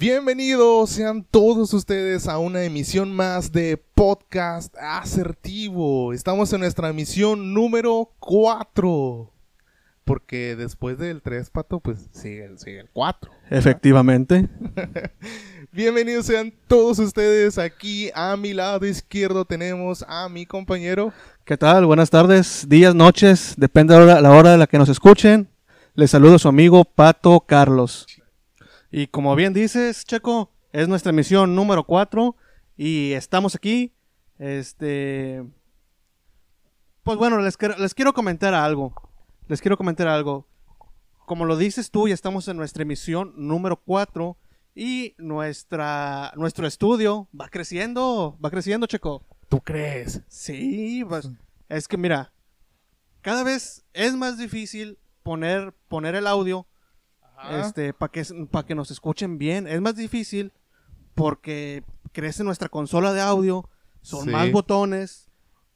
Bienvenidos sean todos ustedes a una emisión más de Podcast Asertivo. Estamos en nuestra emisión número 4. Porque después del 3, Pato, pues sigue, sigue el 4. Efectivamente. Bienvenidos sean todos ustedes. Aquí a mi lado izquierdo tenemos a mi compañero. ¿Qué tal? Buenas tardes, días, noches, depende de la hora, la hora de la que nos escuchen. Les saludo a su amigo Pato Carlos. Y como bien dices, Checo, es nuestra emisión número 4 y estamos aquí. Este. Pues bueno, les, quiero- les quiero comentar algo. Les quiero comentar algo. Como lo dices tú, ya estamos en nuestra emisión número 4 y nuestra, nuestro estudio va creciendo, va creciendo, Checo. ¿Tú crees? Sí, pues es que mira, cada vez es más difícil poner, poner el audio este, para que, para que nos escuchen bien. Es más difícil porque crece nuestra consola de audio, son Sí. más botones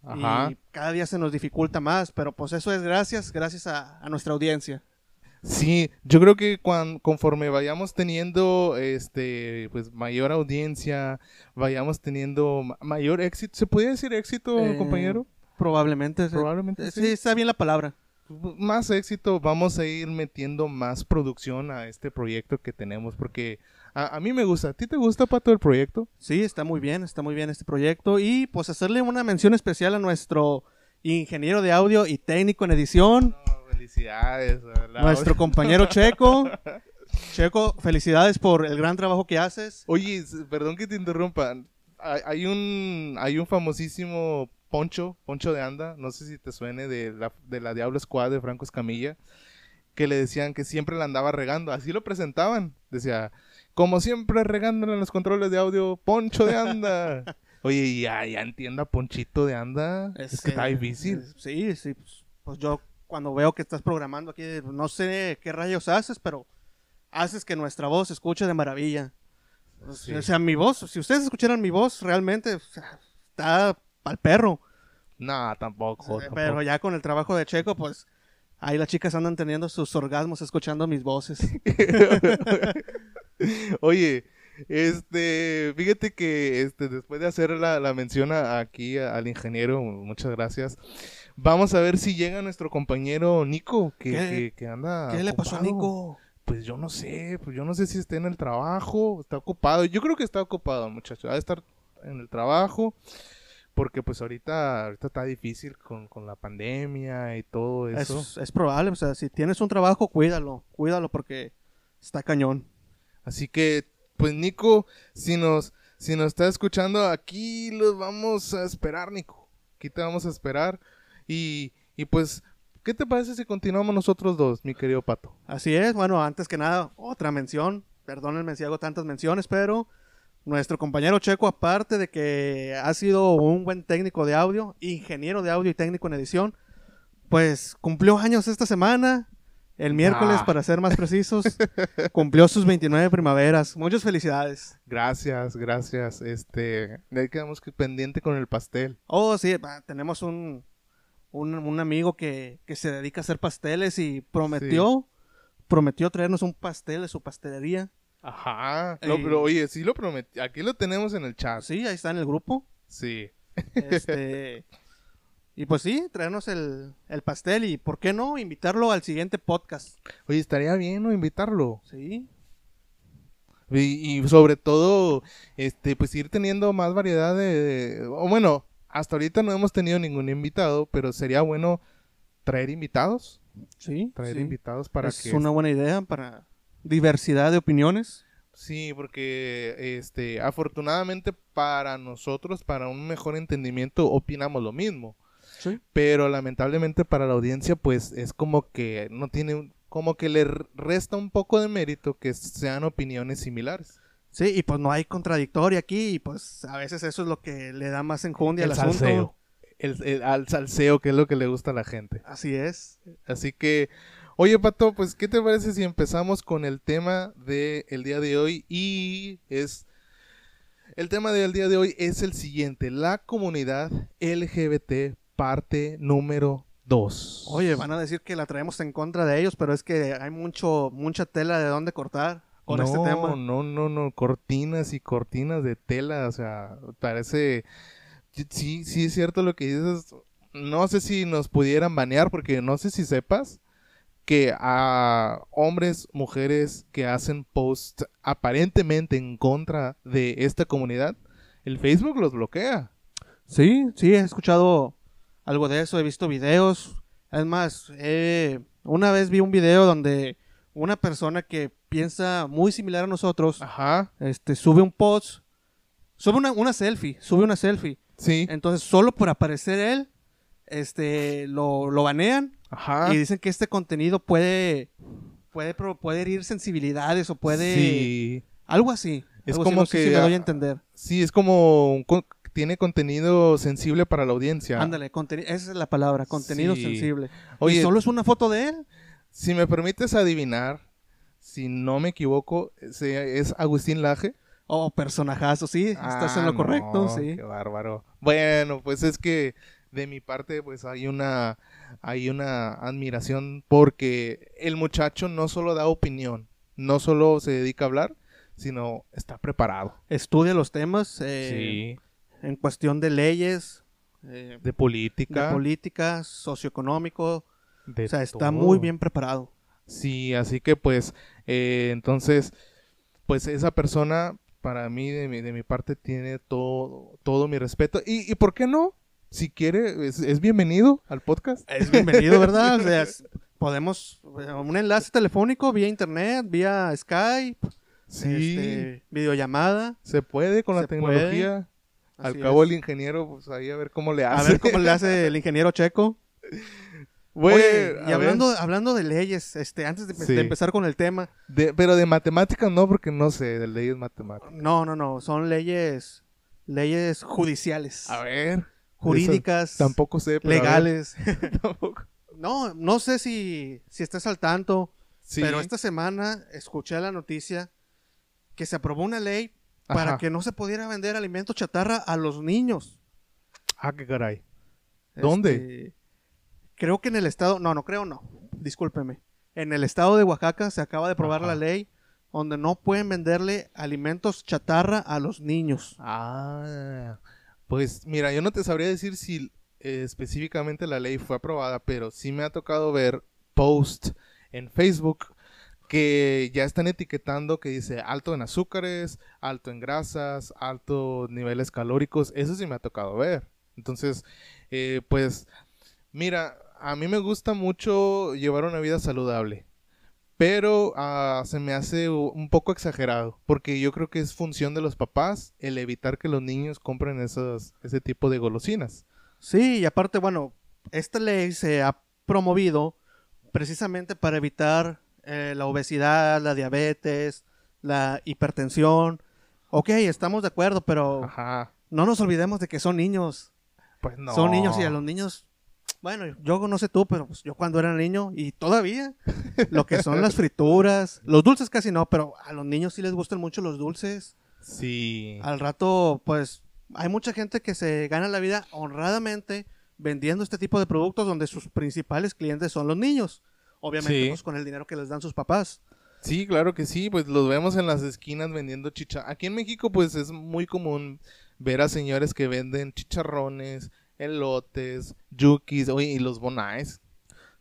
Ajá. y cada día se nos dificulta más, pero pues eso es gracias, gracias a, a nuestra audiencia. Sí, yo creo que cuan- conforme vayamos teniendo este pues mayor audiencia, vayamos teniendo ma- mayor éxito, ¿se podría decir éxito, Eh, compañero? Probablemente. Probablemente sí. sí. está bien la palabra. Más éxito, vamos a ir metiendo más producción a este proyecto que tenemos porque a, a mí me gusta. ¿A ti te gusta para todo el proyecto? Sí, está muy bien, está muy bien este proyecto. Y pues hacerle una mención especial a nuestro ingeniero de audio y técnico en edición, felicidades. ¿verdad? nuestro compañero Checo. Checo, felicidades por el gran trabajo que haces. Oye, perdón que te interrumpa. Hay un hay un famosísimo Poncho, Poncho de Anda, no sé si te suene de la de la Diablo Squad de Franco Escamilla, que le decían que siempre la andaba regando, así lo presentaban. Decía, como siempre regándole en los controles de audio, Poncho de Anda. Oye, ya ya entienda Ponchito de Anda. Es, que está difícil. es- sí, sí. Pues, pues yo cuando veo que estás programando aquí, no sé qué rayos haces, pero haces que nuestra voz se escuche de maravilla. Pues, Sí. O sea, mi voz, si ustedes escucharan mi voz, realmente o sea, está al perro. No, tampoco. Sí, tampoco. Pero ya con el trabajo de Checo, pues ahí las chicas andan teniendo sus orgasmos escuchando mis voces. Oye, este, fíjate que este, después de hacer la, la mención a- aquí a- al ingeniero, muchas gracias. Vamos a ver si llega nuestro compañero Nico, que, que, que anda. ¿Qué le pasó a. Nico? Pues yo no sé, pues yo no sé si está en el trabajo, está ocupado. Yo creo que está ocupado, muchacho. Ha de estar en el trabajo. Porque pues ahorita, ahorita está difícil con, con la pandemia y todo eso. Es, es probable, o sea, si tienes un trabajo, cuídalo, cuídalo porque está cañón. Así que, pues Nico, si nos, si nos está escuchando, aquí los vamos a esperar, Nico. Aquí te vamos a esperar. Y, y pues, ¿qué te parece si continuamos nosotros dos, mi querido Pato? Así es, bueno, antes que nada, otra mención, perdónenme si hago tantas menciones, pero nuestro compañero Checo, aparte de que ha sido un buen técnico de audio, ingeniero de audio y técnico en edición, pues cumplió años esta semana, el miércoles Ah. para ser más precisos, cumplió sus 29 primaveras. Muchas felicidades. Gracias, gracias. Este, ahí quedamos que pendiente con el pastel. Oh, sí, tenemos un, un, un amigo que, que se dedica a hacer pasteles y prometió, prometió traernos un pastel de su pastelería. Ajá. Lo- Ey. pero, oye, sí lo prometí. Aquí lo tenemos en el chat. Sí, ahí está en el grupo. Sí. Este, y pues sí, traernos el, el pastel y, ¿por qué no? Invitarlo al siguiente podcast. Oye, estaría bien, ¿no? Invitarlo. Sí, Y, y sobre todo, este, pues ir teniendo más variedad de, de- o bueno, hasta ahorita no hemos tenido ningún invitado, pero sería bueno traer invitados, sí. traer sí. invitados para es que una buena idea para diversidad de opiniones. sí, porque este, afortunadamente para nosotros, para un mejor entendimiento, opinamos lo mismo, Sí. pero lamentablemente para la audiencia, pues es como que no tiene, como que le resta un poco de mérito que sean opiniones similares. Sí, y pues no hay contradictorio aquí y pues a veces eso es lo que le da más enjundia al asunto. salseo. El, el- al salseo, que es lo que le gusta a la gente. Así es. Así que, oye Pato, pues ¿qué te parece si empezamos con el tema del día de hoy? Y es, el tema del día de hoy es el siguiente, la comunidad LGBT parte número 2. Oye, van a decir que la traemos en contra de ellos, pero es que hay mucho, mucha tela de dónde cortar. con no, este tema. No, no, no, cortinas y cortinas de tela, o sea, parece... Sí, sí es cierto lo que dices. No sé si nos pudieran banear, porque no sé si sepas que a hombres, mujeres que hacen posts aparentemente en contra de esta comunidad, el Facebook los bloquea. Sí, sí, he escuchado algo de eso, he visto videos. Es más, eh, una vez vi un video donde una persona que piensa muy similar a nosotros, Ajá, este, sube un post, sube una, una selfie, sube una selfie. sí. Entonces, solo por aparecer él, este, lo, lo banean Ajá. y dicen que este contenido puede, puede, puede herir sensibilidades o puede, Sí. algo así. Es algo así, como sé que, si me doy a ah, entender. Sí, es como un co- tiene contenido sensible para la audiencia. Ándale, esa es la palabra, contenido Sí. sensible. Oye, y solo es una foto de él. si me permites adivinar, si no me equivoco, es Agustín Laje. Oh, personajazo, sí, estás en Ah, lo correcto, no, sí. Qué bárbaro. Bueno, pues es que de mi parte, pues hay una, hay una admiración porque el muchacho no solo da opinión, no solo se dedica a hablar, sino está preparado. Estudia los temas eh, en cuestión de leyes, eh, De política. de política, socioeconómico, de o sea, está todo. muy bien preparado. Sí, así que pues, eh, entonces, pues esa persona, para mí, de mi, de mi parte, tiene todo, todo mi respeto. ¿Y, y por qué no? Si quiere, es, es bienvenido al podcast. Es bienvenido, ¿verdad? O sea, es- podemos, eh, un enlace telefónico vía internet, vía Skype, Sí, este, videollamada. se puede con la tecnología. Al cabo es. el ingeniero, pues ahí a ver cómo le A hace. ver cómo le hace el ingeniero checo. Güey, Oye, a y hablando, hablando de leyes, este, antes de, Sí. de empezar con el tema, de- pero de matemáticas no, porque no sé, de leyes matemáticas. no, no, no, son leyes, leyes judiciales, A ver. Jurídicas, eso Tampoco sé, pero legales. tampoco. No, no sé si, si estás al tanto, Sí. pero esta semana escuché la noticia que se aprobó una ley para que no se pudiera vender alimentos chatarra a los niños. Ah, qué caray. ¿Dónde? Este, creo que en el estado, no, no creo, no, discúlpeme. En el estado de Oaxaca se acaba de aprobar Ajá. la ley donde no pueden venderle alimentos chatarra a los niños. Ah, pues mira, yo no te sabría decir si eh, específicamente la ley fue aprobada, pero sí me ha tocado ver post en Facebook que ya están etiquetando que dice alto en azúcares, alto en grasas, altos niveles calóricos. Eso sí me ha tocado ver. Entonces, eh, pues, mira, a mí me gusta mucho llevar una vida saludable. Pero ah, se me hace un poco exagerado, porque yo creo que es función de los papás el evitar que los niños compren esos, ese tipo de golosinas. Sí, y aparte, bueno, esta ley se ha promovido precisamente para evitar eh, la obesidad, la diabetes, la hipertensión. Ok, estamos de acuerdo, pero Ajá. no nos olvidemos de que son niños. Pues no. Son niños y a los niños, bueno, yo no sé tú, pero pues, yo cuando era niño y todavía, lo que son las frituras, los dulces casi no, pero a los niños sí les gustan mucho los dulces. Sí. Al rato, pues, hay mucha gente que se gana la vida honradamente vendiendo este tipo de productos donde sus principales clientes son los niños. Obviamente, Sí. pues, con el dinero que les dan sus papás. Sí, claro que sí, pues los vemos en las esquinas vendiendo chicha. Aquí en México pues es muy común ver a señores que venden chicharrones, elotes, yukis, oye, y los bonais.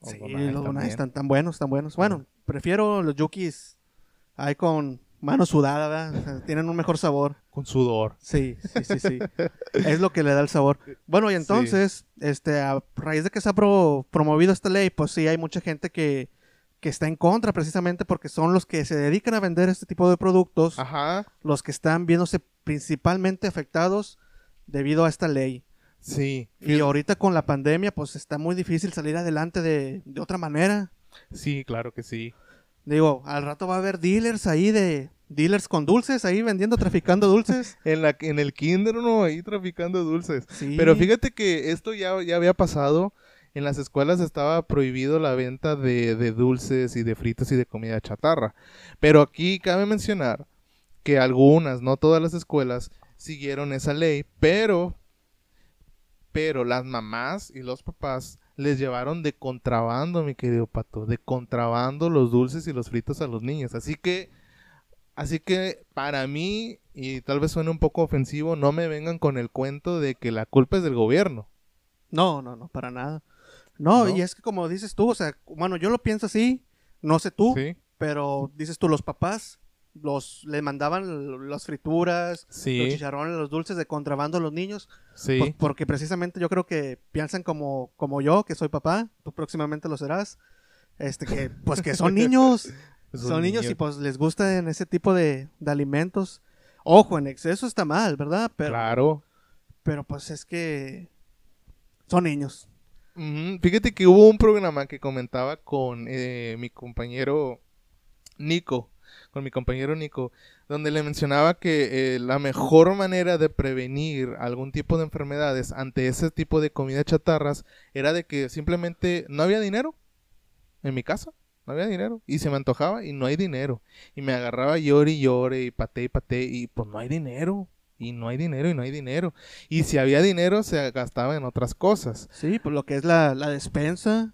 Sí, bonais los bonais están tan buenos, tan buenos. Bueno, prefiero los yukis ahí con mano sudada, Tienen un mejor sabor. Con sudor. Sí, sí, sí, sí. es lo que le da el sabor. Bueno, y entonces, este, a raíz de que se ha pro- promovido esta ley, pues sí hay mucha gente que, que está en contra precisamente porque son los que se dedican a vender este tipo de productos, Ajá. los que están viéndose principalmente afectados debido a esta ley. Sí. Y ahorita con la pandemia, pues está muy difícil salir adelante de, de otra manera. Sí, claro que sí. Digo, al rato va a haber dealers ahí de... Dealers con dulces ahí vendiendo, traficando dulces. En, la, en el kinder, ¿no? Ahí traficando dulces. Sí. Pero fíjate que esto ya, ya había pasado. En las escuelas estaba prohibido la venta de, de dulces y de fritos y de comida chatarra. Pero aquí cabe mencionar que algunas, no todas las escuelas, siguieron esa ley, pero, pero las mamás y los papás les llevaron de contrabando, mi querido pato, de contrabando los dulces y los fritos a los niños. Así que Así que para mí, y tal vez suene un poco ofensivo, no me vengan con el cuento de que la culpa es del gobierno. No, no, no, para nada. No, ¿No? y es que como dices tú, o sea, bueno, yo lo pienso así, no sé tú, Sí, pero dices tú, los papás los le mandaban las frituras, los sí, chicharrones, los dulces de contrabando a los niños, sí. pues porque precisamente yo creo que piensan como, como yo, que soy papá, tú próximamente lo serás, este que, pues que son niños, son niños niño. y pues les gustan ese tipo de, de alimentos. Ojo, en exceso está mal, ¿verdad? Pero, Claro. pero pues es que son niños. Fíjate que hubo un programa que comentaba con eh, mi compañero Nico, con mi compañero Nico, donde le mencionaba que eh, la mejor manera de prevenir algún tipo de enfermedades ante ese tipo de comida chatarras era de que simplemente no había dinero en mi casa, no había dinero y se me antojaba y no hay dinero y me agarraba llore y llore y paté y paté y pues no hay dinero y no hay dinero y no hay dinero y si había dinero se gastaba en otras cosas. Sí, pues lo que es la, la despensa,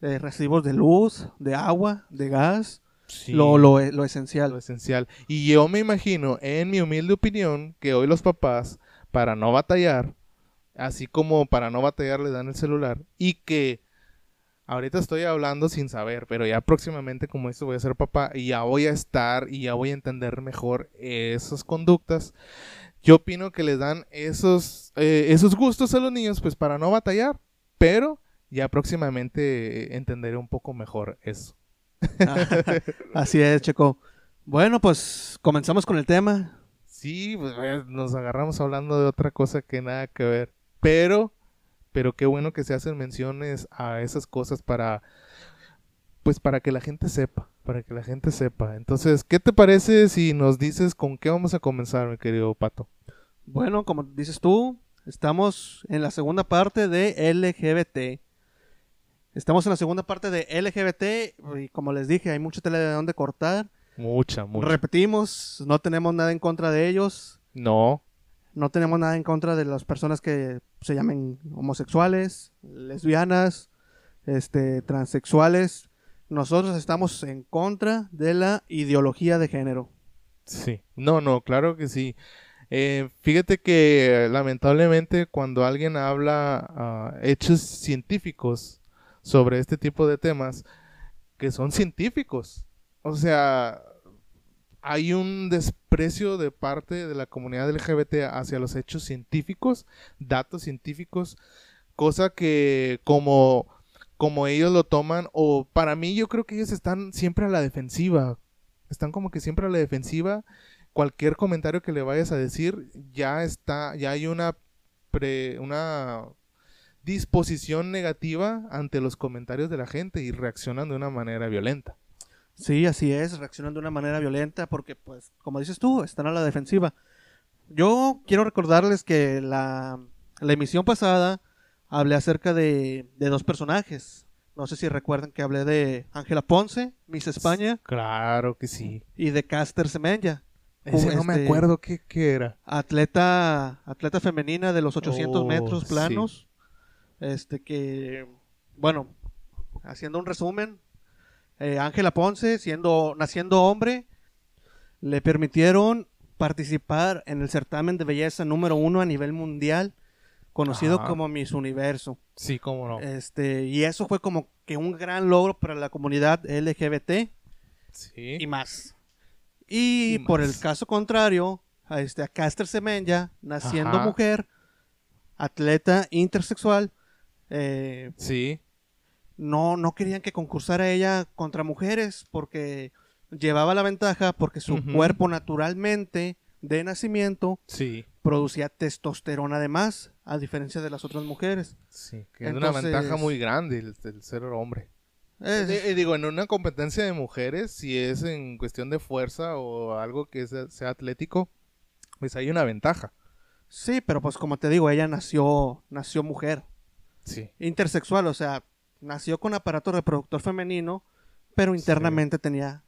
de recibos de luz, de agua, de gas, Sí, lo, lo, lo lo esencial. esencial. Y yo me imagino, en mi humilde opinión, que hoy los papás, para no batallar, así como para no batallar le dan el celular, y que ahorita estoy hablando sin saber, pero ya próximamente como esto voy a ser papá y ya voy a estar y ya voy a entender mejor esas conductas. Yo opino que les dan esos, eh, esos gustos a los niños pues para no batallar, pero ya próximamente eh, entenderé un poco mejor eso. Así es, Checo. Bueno, pues comenzamos con el tema. Sí, pues nos agarramos hablando de otra cosa que nada que ver. Pero, pero qué bueno que se hacen menciones a esas cosas para, pues para que la gente sepa, para que la gente sepa. Entonces, ¿qué te parece si nos dices con qué vamos a comenzar, mi querido Pato? Bueno, como dices tú, estamos en la segunda parte de LGBT. Estamos en la segunda parte de LGBT y como les dije, hay mucho tela de dónde cortar. Mucha, mucha. Repetimos, no tenemos nada en contra de ellos. no, No tenemos nada en contra de las personas que se llamen homosexuales, lesbianas, este, transexuales. Nosotros estamos en contra de la ideología de género. sí. No, no, claro que sí. Eh, fíjate que lamentablemente cuando alguien habla ah, hechos científicos sobre este tipo de temas, que son científicos, o sea, hay un desprecio de parte de la comunidad LGBT hacia los hechos científicos, datos científicos, cosa que como, como ellos lo toman, o para mí yo creo que ellos están siempre a la defensiva, están como que siempre a la defensiva, cualquier comentario que le vayas a decir, ya está, ya hay una pre, una disposición negativa ante los comentarios de la gente y reaccionan de una manera violenta. Sí, así es, reaccionan de una manera violenta porque, pues, como dices tú, están a la defensiva. Yo quiero recordarles que la, la emisión pasada hablé acerca de, de dos personajes. No sé si recuerdan que hablé de Ángela Ponce, Miss España, Claro que sí. y de Caster Semenya, Ese no me este, acuerdo qué, qué era. atleta, atleta femenina de los 800 Oh, metros sí. Este que, bueno, haciendo un resumen, eh, Ángela Ponce, siendo, naciendo hombre, le permitieron participar en el certamen de belleza número uno a nivel mundial, conocido Ajá. como Miss Universo. Sí, cómo no. Este, y eso fue como que un gran logro para la comunidad LGBT sí. y más. Y, Y por más. el caso contrario, a, este, a Caster Semenya, naciendo Ajá. mujer, atleta intersexual, eh, Sí. no, no querían que concursara ella contra mujeres porque llevaba la ventaja porque su cuerpo naturalmente de nacimiento Sí. producía testosterona además, a diferencia de las otras mujeres. Sí. Que es una ventaja muy grande el, el ser hombre. Es- Eh, eh, digo, en una competencia de mujeres, si es en cuestión de fuerza o algo que sea, sea atlético, pues hay una ventaja. sí, pero pues como te digo, ella nació, nació mujer. Sí. intersexual, o sea, nació con aparato reproductor femenino, pero internamente tenía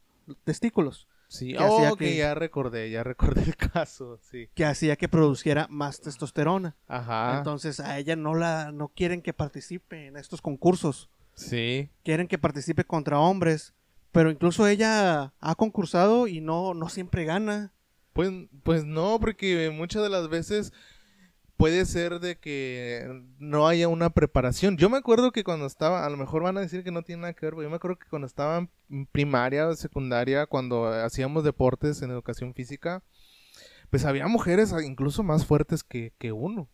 testículos, Sí. Que Oh, que que- ya recordé, ya recordé el caso, sí. que hacía que produciera más testosterona. Ajá. Entonces a ella no la no quieren que participe en estos concursos, sí. quieren que participe contra hombres pero incluso ella ha concursado y no, no siempre gana. Pues, pues no, porque muchas de las veces puede ser de que no haya una preparación. Yo me acuerdo que cuando estaba, a lo mejor van a decir que no tiene nada que ver, pero yo me acuerdo que cuando estaba en primaria o secundaria, cuando hacíamos deportes en educación física, pues había mujeres incluso más fuertes que, que uno,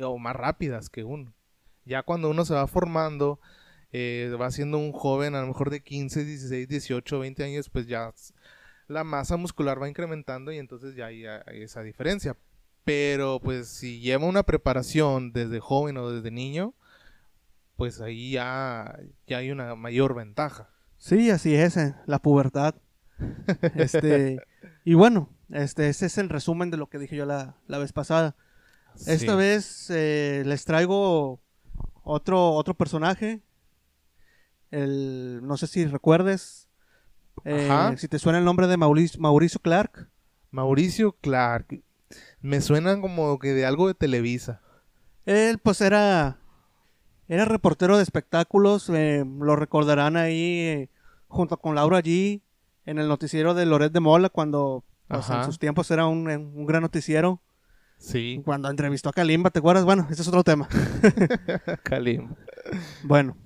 o más rápidas que uno. Ya cuando uno se va formando, eh, va siendo un joven, a lo mejor de 15, 16, 18, 20 años, pues ya la masa muscular va incrementando y entonces ya hay esa diferencia. Pero pues si lleva una preparación desde joven o desde niño, pues ahí ya, ya hay una mayor ventaja. Sí, así es, eh, la pubertad. este, y bueno, este, ese es el resumen de lo que dije yo la, vez pasada. Esta vez eh, les traigo otro, otro personaje. El, no sé si recuerdes. Eh, si te suena el nombre de Mauricio, Mauricio Clark. Mauricio Clark. Me suena como que de algo de Televisa. Él pues era era reportero de espectáculos, eh, lo recordarán ahí eh, junto con Laura G en el noticiero de Loret de Mola cuando pues, en sus tiempos era un, un, gran noticiero. Sí. Cuando entrevistó a Kalimba, ¿te acuerdas? Bueno, ese es otro tema. Kalimba. Bueno,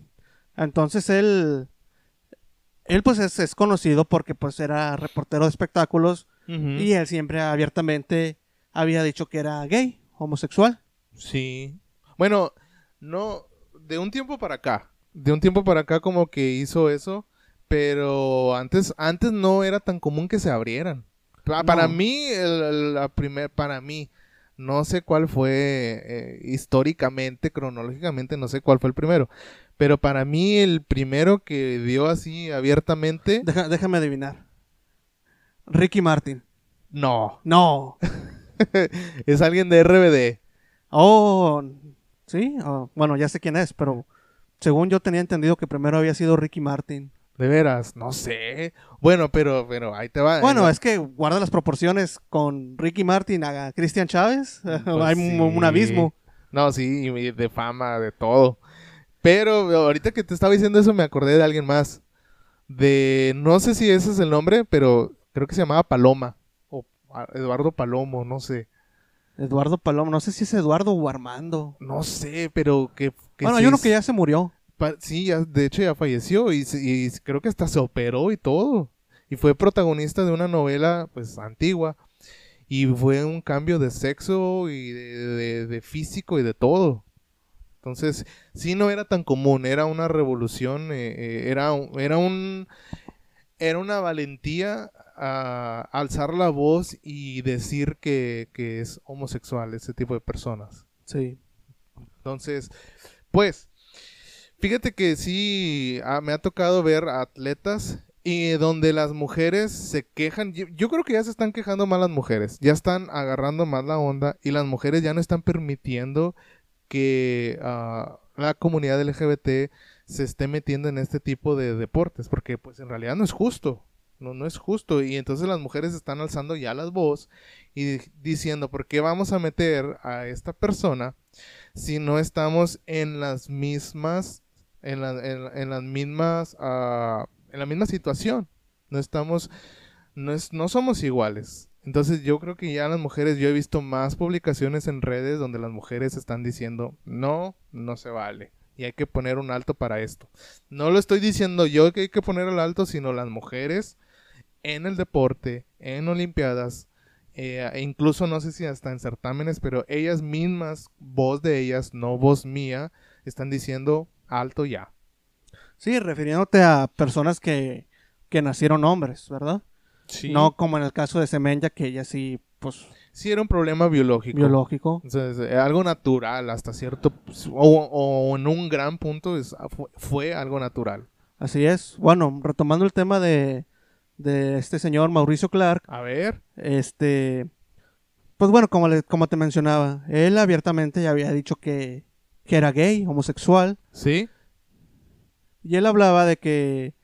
entonces él él pues es, conocido porque pues era reportero de espectáculos y él siempre abiertamente había dicho que era gay, homosexual. Sí. Bueno, no, de un tiempo para acá, de un tiempo para acá como que hizo eso, pero antes, antes no era tan común que se abrieran. Para mí, la primer, para mí, no sé cuál fue eh, históricamente, cronológicamente, no sé cuál fue el primero. Pero para mí el primero que dio así abiertamente... déjame adivinar. Ricky Martin. No. No. es alguien de RBD. Oh, sí. Oh, bueno, ya sé quién es, pero según yo tenía entendido que primero había sido Ricky Martin. De veras, no sé. Bueno, pero, pero ahí te va. Bueno, es que guarda las proporciones con Ricky Martin a Cristian Chávez. Pues Hay un, abismo. No, sí, de fama, de todo. Pero ahorita que te estaba diciendo eso me acordé de alguien más. De, no sé si ese es el nombre, pero creo que se llamaba Paloma. Eduardo Palomo, no sé. Eduardo Palomo, no sé si es Eduardo o Armando. No sé, pero que... bueno, hay uno que ya se murió sí, de hecho ya falleció y, creo que hasta se operó y todo. Y fue protagonista de una novela pues antigua. Y fue un cambio de sexo y de, físico y de todo. Entonces, sí no era tan común, era una revolución, eh, eh, era, era un... Era una valentía a alzar la voz y decir que, que es homosexual ese tipo de personas. Sí. Entonces, pues, Fíjate que sí, me ha tocado ver atletas y donde las mujeres se quejan, yo, creo que ya se están quejando más las mujeres, ya están agarrando más la onda y las mujeres ya no están permitiendo que ah, la comunidad LGBT se esté metiendo en este tipo de deportes, porque pues en realidad no es justo, no, no es justo y entonces las mujeres están alzando ya las voz y diciendo, ¿por qué vamos a meter a esta persona si no estamos en las mismas en, en, las mismas, uh, en la misma situación. No estamos, no, es, no somos iguales. Entonces yo creo que ya las mujeres, yo he visto más publicaciones en redes donde las mujeres están diciendo, no, no se vale. Y hay que poner un alto para esto. No lo estoy diciendo yo que hay que poner el alto, sino las mujeres en el deporte, en Olimpiadas, eh, e incluso no sé si hasta en certámenes, pero ellas mismas, voz de ellas, no voz mía, están diciendo alto ya. Sí, refiriéndote a personas que, que nacieron hombres, ¿verdad? Sí. No como en el caso de Semenya, que ella sí, pues... Sí, era un problema biológico. Biológico. Eh, algo natural hasta cierto... O, en un gran punto es, fue, algo natural. Así es. Bueno, retomando el tema de, de este señor Mauricio Clark. A ver. Este... Pues bueno, como, le, como te mencionaba, él abiertamente ya había dicho que, que era gay, homosexual. Sí. Y él hablaba de que.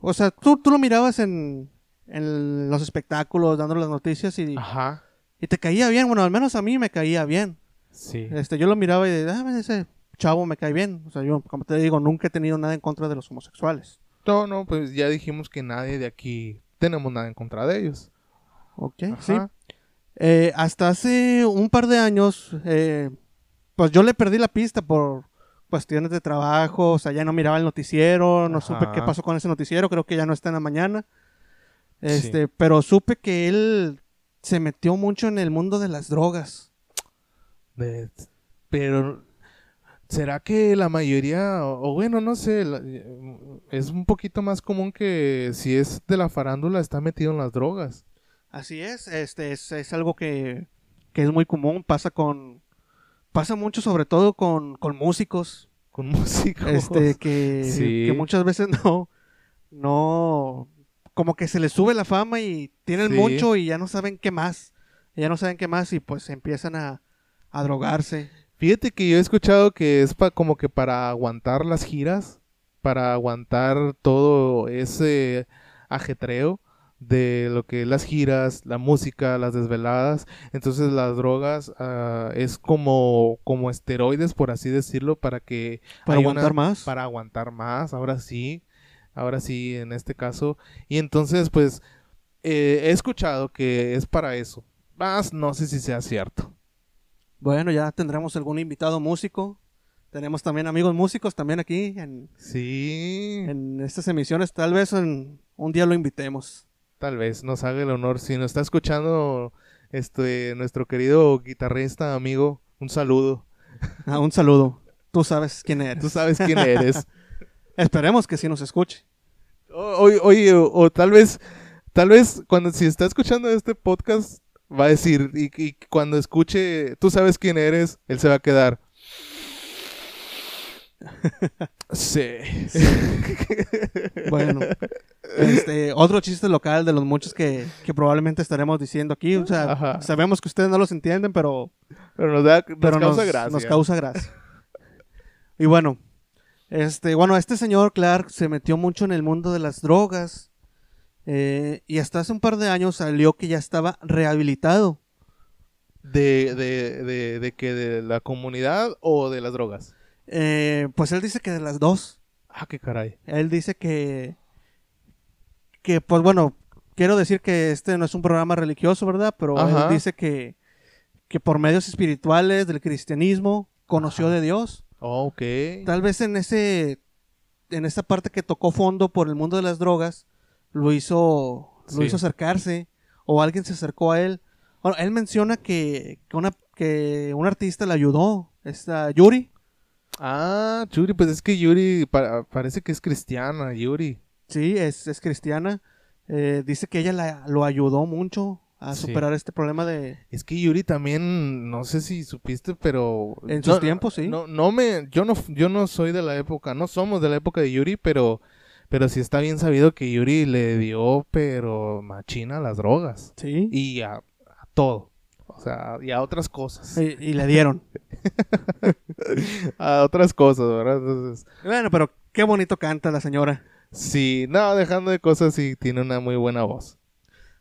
O sea, tú, tú lo mirabas en, en los espectáculos, dando las noticias y. Ajá. Y te caía bien. Bueno, al menos a mí me caía bien. Sí. Este, yo lo miraba y decía, ah, ese chavo me cae bien. O sea, yo, como te digo, nunca he tenido nada en contra de los homosexuales. No, no, pues ya dijimos que nadie de aquí tenemos nada en contra de ellos. Ok, sí. Eh, hasta hace un par de años, eh, pues yo le perdí la pista por cuestiones de trabajo, o sea, ya no miraba el noticiero, no supe qué pasó con ese noticiero, creo que ya no está en la mañana. Sí. Este, pero supe que él se metió mucho en el mundo de las drogas. Pero, ¿será que la mayoría, o, o bueno, no sé, es un poquito más común que si es de la farándula está metido en las drogas? Así es, este es, es algo que, que es muy común, pasa con pasa mucho sobre todo con, con músicos, Con músicos. este que, Sí. que muchas veces no no como que se les sube la fama y tienen Sí. mucho y ya no saben qué más, ya no saben qué más y pues empiezan a, a drogarse. Fíjate que yo he escuchado que es pa- como que para aguantar las giras, para aguantar todo ese ajetreo de lo que es las giras, la música, las desveladas. Entonces las drogas ah, es como, como esteroides, por así decirlo, para que Para aguantar una- más. para aguantar más, ahora sí, ahora sí en este caso. Y entonces pues eh, he escuchado que es para eso. Más no sé si sea cierto. Bueno, ya tendremos algún invitado músico. Tenemos también amigos músicos también aquí en, Sí. en estas emisiones. Tal vez en, un día lo invitemos. Tal vez nos haga el honor. Si nos está escuchando este nuestro querido guitarrista amigo, un saludo. Ah, un saludo. Tú sabes quién eres. Tú sabes quién eres. Esperemos que sí nos escuche. Oye, oye, o, o tal vez, tal vez cuando si está escuchando este podcast va a decir y, y cuando escuche, tú sabes quién eres, él se va a quedar. Sí. Bueno, este, otro chiste local de los muchos que, que probablemente estaremos diciendo aquí. O sea, Ajá. sabemos que ustedes no los entienden, pero, Pero nos da, nos pero causa nos, gracia. nos causa gracia. Y bueno, este, bueno, este señor Clark se metió mucho en el mundo de las drogas. eh, y hasta hace un par de años salió que ya estaba rehabilitado. de, de, de, de que de la comunidad o de las drogas. Eh, pues él dice que de las dos. Ah, qué caray. Él dice que, que pues bueno, quiero decir que este no es un programa religioso, ¿verdad? Pero Ajá. él dice que, que por medios espirituales del cristianismo conoció Ajá. de Dios. Oh, ok. Tal vez en ese, en esa parte que tocó fondo por el mundo de las drogas, lo hizo, lo Sí. hizo acercarse o alguien se acercó a él. Bueno, él menciona que, que una, que un artista le ayudó, esta Yuri. Ah, Yuri, pues es que Yuri pa- parece que es cristiana, Yuri. Sí, es, es cristiana. Eh, dice que ella la- lo ayudó mucho a Sí. superar este problema de... Es que Yuri también, no sé si supiste, pero En sus no- tiempos, sí. No, no me, yo no, yo no soy de la época, no somos de la época de Yuri, pero, pero sí está bien sabido que Yuri le dio, pero machina a las drogas Sí. y a, a todo, o sea, y a otras cosas, Y, y le dieron. a otras cosas, ¿verdad? Entonces, bueno, pero qué bonito canta la señora. sí, no, dejando de cosas, sí tiene una muy buena voz.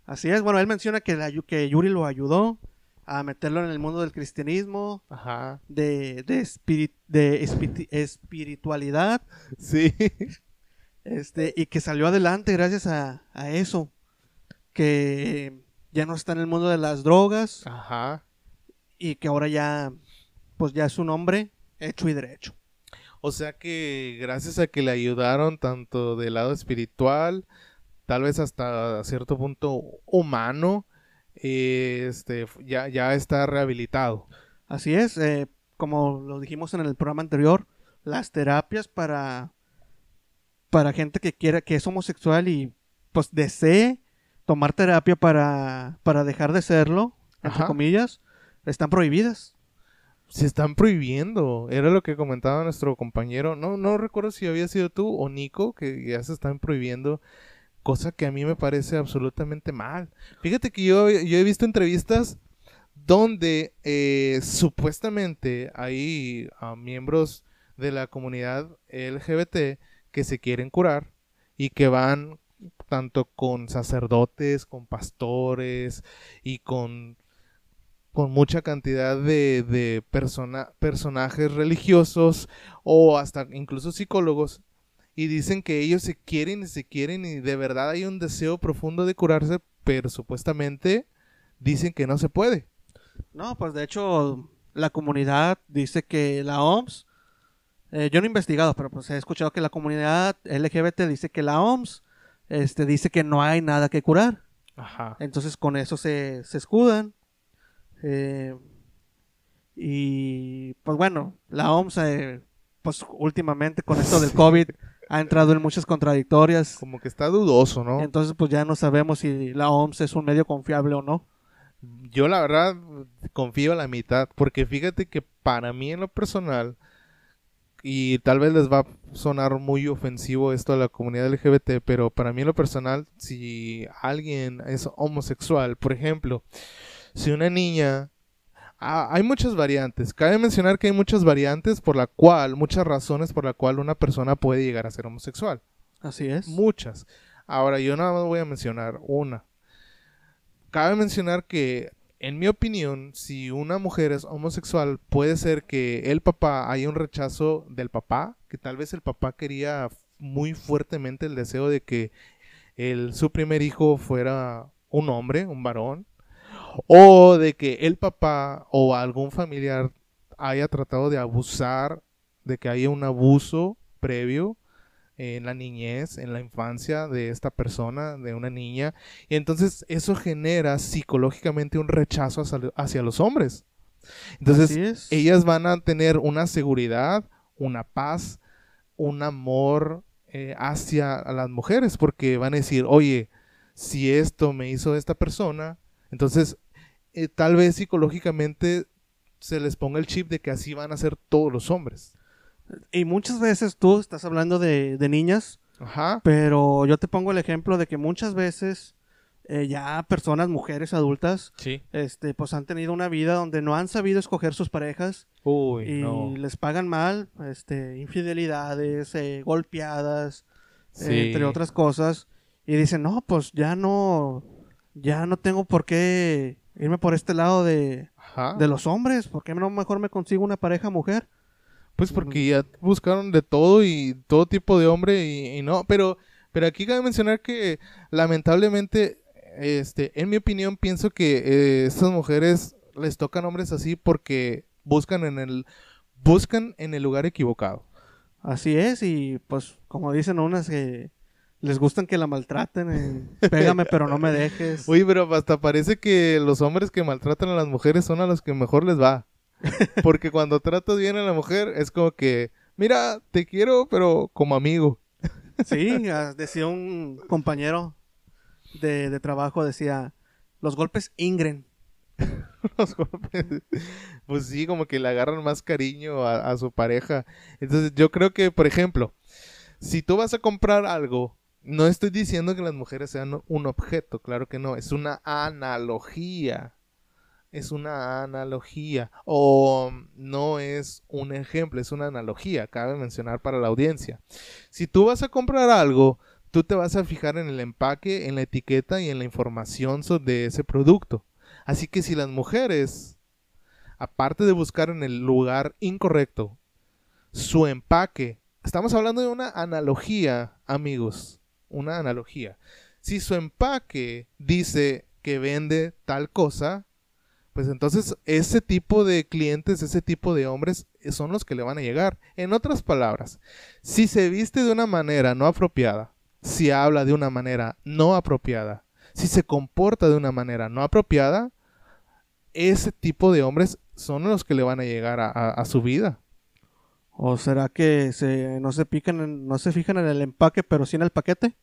Así es, bueno, él menciona que, la, que Yuri lo ayudó a meterlo en el mundo del cristianismo, Ajá, de, de, espiritualidad, sí, este, y que salió adelante gracias a, a eso, que ya no está en el mundo de las drogas ajá. y que ahora ya, pues ya es un hombre hecho y derecho. O sea que gracias a que le ayudaron tanto del lado espiritual, tal vez hasta cierto punto humano, eh, este ya, ya está rehabilitado. Así es, eh, como lo dijimos en el programa anterior, las terapias para, para gente que quiera, que es homosexual y pues desee tomar terapia para, para dejar de serlo, entre Ajá. comillas, están prohibidas. Se están prohibiendo. Era lo que comentaba nuestro compañero. No, no recuerdo si había sido tú o Nico, que ya se están prohibiendo. Cosa que a mí me parece absolutamente mal. Fíjate que yo, yo he visto entrevistas donde eh, supuestamente hay ah, miembros de la comunidad LGBT que se quieren curar y que van tanto con sacerdotes, con pastores y con con mucha cantidad de, de persona- personajes religiosos o hasta incluso psicólogos y dicen que ellos se quieren y se quieren y de verdad hay un deseo profundo de curarse, pero supuestamente dicen que no se puede. No, pues de hecho la comunidad dice que la OMS, eh, yo no he investigado, pero pues he escuchado que la comunidad LGBT dice que la OMS este, dice que no hay nada que curar. Ajá. Entonces con eso se, se escudan. Eh, y pues bueno, la OMS, eh, pues últimamente con esto del COVID ha entrado en muchas contradictorias. Como que está dudoso, ¿no? Entonces pues ya no sabemos si la OMS es un medio confiable o no. Yo la verdad confío a la mitad, porque fíjate que para mí en lo personal, y tal vez les va a sonar muy ofensivo esto a la comunidad LGBT, pero para mí en lo personal, si alguien es homosexual, por ejemplo, si una niña... Ah, hay muchas variantes. Cabe mencionar que hay muchas variantes por la cual, muchas razones por la cual una persona puede llegar a ser homosexual. Así es. Muchas. Ahora, yo nada más voy a mencionar una. Cabe mencionar que, en mi opinión, si una mujer es homosexual, puede ser que el papá haya un rechazo del papá, que tal vez el papá quería muy fuertemente el deseo de que el, su primer hijo fuera un hombre, un varón, o de que el papá o algún familiar haya tratado de abusar, de que haya un abuso previo en la niñez, en la infancia de esta persona, de una niña, y entonces eso genera psicológicamente un rechazo hacia, hacia los hombres. Entonces ellas van a tener una seguridad, una paz, un amor eh, hacia las mujeres, porque van a decir, oye, si esto me hizo esta persona, entonces eh, tal vez psicológicamente se les ponga el chip de que así van a ser todos los hombres. Y muchas veces tú estás hablando de, de niñas, Ajá. pero yo te pongo el ejemplo de que muchas veces eh, ya personas, mujeres adultas, Sí. este, pues han tenido una vida donde no han sabido escoger sus parejas Uy, y no. les pagan mal, este, infidelidades, eh, golpeadas, eh, entre otras cosas, y dicen, no, pues ya no, ya no tengo por qué irme por este lado de, Ajá. de los hombres, ¿por qué no mejor me consigo una pareja mujer? Pues porque ya buscaron de todo y todo tipo de hombre y, y no, pero, pero aquí cabe mencionar que lamentablemente, este, en mi opinión, pienso que eh, estas mujeres les tocan hombres así porque buscan en el, buscan en el lugar equivocado. Así es, y pues como dicen unas que les gustan que la maltraten, eh, pégame pero no me dejes. Uy, pero hasta parece que los hombres que maltratan a las mujeres son a los que mejor les va. Porque cuando tratas bien a la mujer es como que, mira, te quiero, pero como amigo. Sí, ah, decía un compañero de, de trabajo, decía, los golpes ingren. los golpes. Pues sí, como que le agarran más cariño a, a su pareja. Entonces yo creo que, por ejemplo, si tú vas a comprar algo, no estoy diciendo que las mujeres sean un objeto, claro que no, es una analogía. Es una analogía. O no es un ejemplo, es una analogía, cabe mencionar para la audiencia. Si tú vas a comprar algo, tú te vas a fijar en el empaque, en la etiqueta y en la información sobre ese producto. Así que si las mujeres, aparte de buscar en el lugar incorrecto, su empaque, estamos hablando de una analogía, amigos, una analogía. Si su empaque dice que vende tal cosa, pues entonces ese tipo de clientes, ese tipo de hombres eh, son los que le van a llegar. En otras palabras, si se viste de una manera no apropiada, si habla de una manera no apropiada, si se comporta de una manera no apropiada, ese tipo de hombres son los que le van a llegar a, su vida. ¿O será que se, no se pican, en- no se fijan en el empaque, pero sí en el paquete?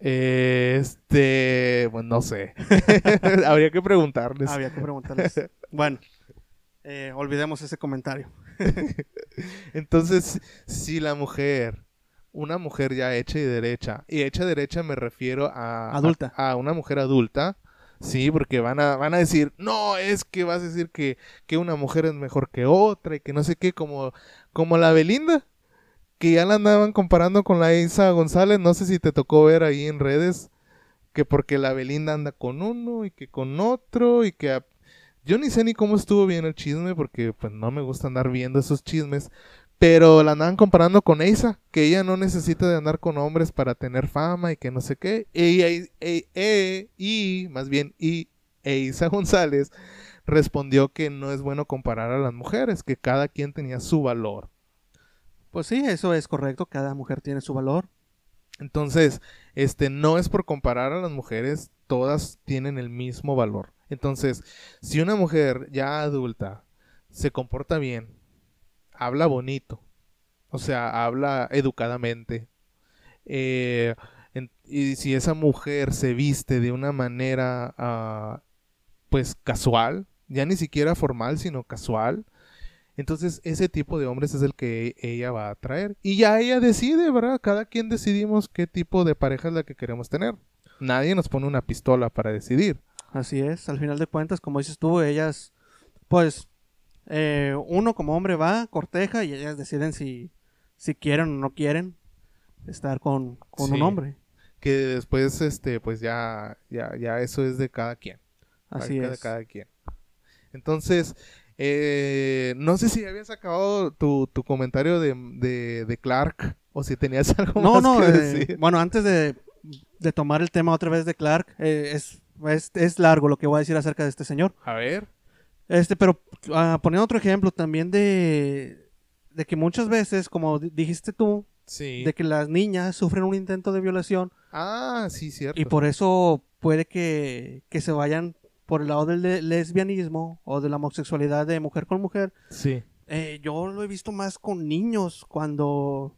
Este, pues no sé. Habría que preguntarles. Había que preguntarles. bueno, eh, olvidemos ese comentario. Entonces, si la mujer, una mujer ya hecha y derecha, y hecha y derecha me refiero a, Adulta. a, a una mujer adulta, sí, porque van a, van a decir, no, es que vas a decir que, que una mujer es mejor que otra y que no sé qué, como, como la Belinda, que ya la andaban comparando con la Isa González, no sé si te tocó ver ahí en redes, que porque la Belinda anda con uno y que con otro y que... Yo ni sé ni cómo estuvo bien el chisme porque pues no me gusta andar viendo esos chismes, Pero la andaban comparando con Eisa, que ella no necesita de andar con hombres para tener fama y que no sé qué. Y, y, y, y más bien, y Eisa González respondió que no es bueno comparar a las mujeres, que cada quien tenía su valor. Pues sí, eso es correcto, cada mujer tiene su valor. Entonces, este no es por comparar a las mujeres, todas tienen el mismo valor. Entonces, si una mujer ya adulta se comporta bien, habla bonito, o sea, habla educadamente, eh, y si esa mujer se viste de una manera, uh, pues casual, ya ni siquiera formal, sino casual, entonces ese tipo de hombres es el que ella va a atraer. Y ya ella decide, ¿verdad? Cada quien decidimos qué tipo de pareja es la que queremos tener. Nadie nos pone una pistola para decidir. Así es, al final de cuentas, como dices tú, ellas, pues, eh, uno como hombre va, corteja y ellas deciden si, si quieren o no quieren estar con, un hombre. Que después, este, pues ya, ya, ya eso es de cada quien. Así es. De cada quien. Entonces, eh, no sé si habías acabado tu, tu comentario de, de, Clark o si tenías algo no, más no, que eh, decir. bueno, antes de, de, tomar el tema otra vez de Clark, eh, es, es, es, largo lo que voy a decir acerca de este señor. A ver. Este, pero uh, poniendo otro ejemplo también de, de que muchas veces, como dijiste tú, sí. de que las niñas sufren un intento de violación. Ah, sí, cierto. Y por eso puede que, que se vayan por el lado del lesbianismo o de la homosexualidad de mujer con mujer. Sí. Eh, yo lo he visto más con niños cuando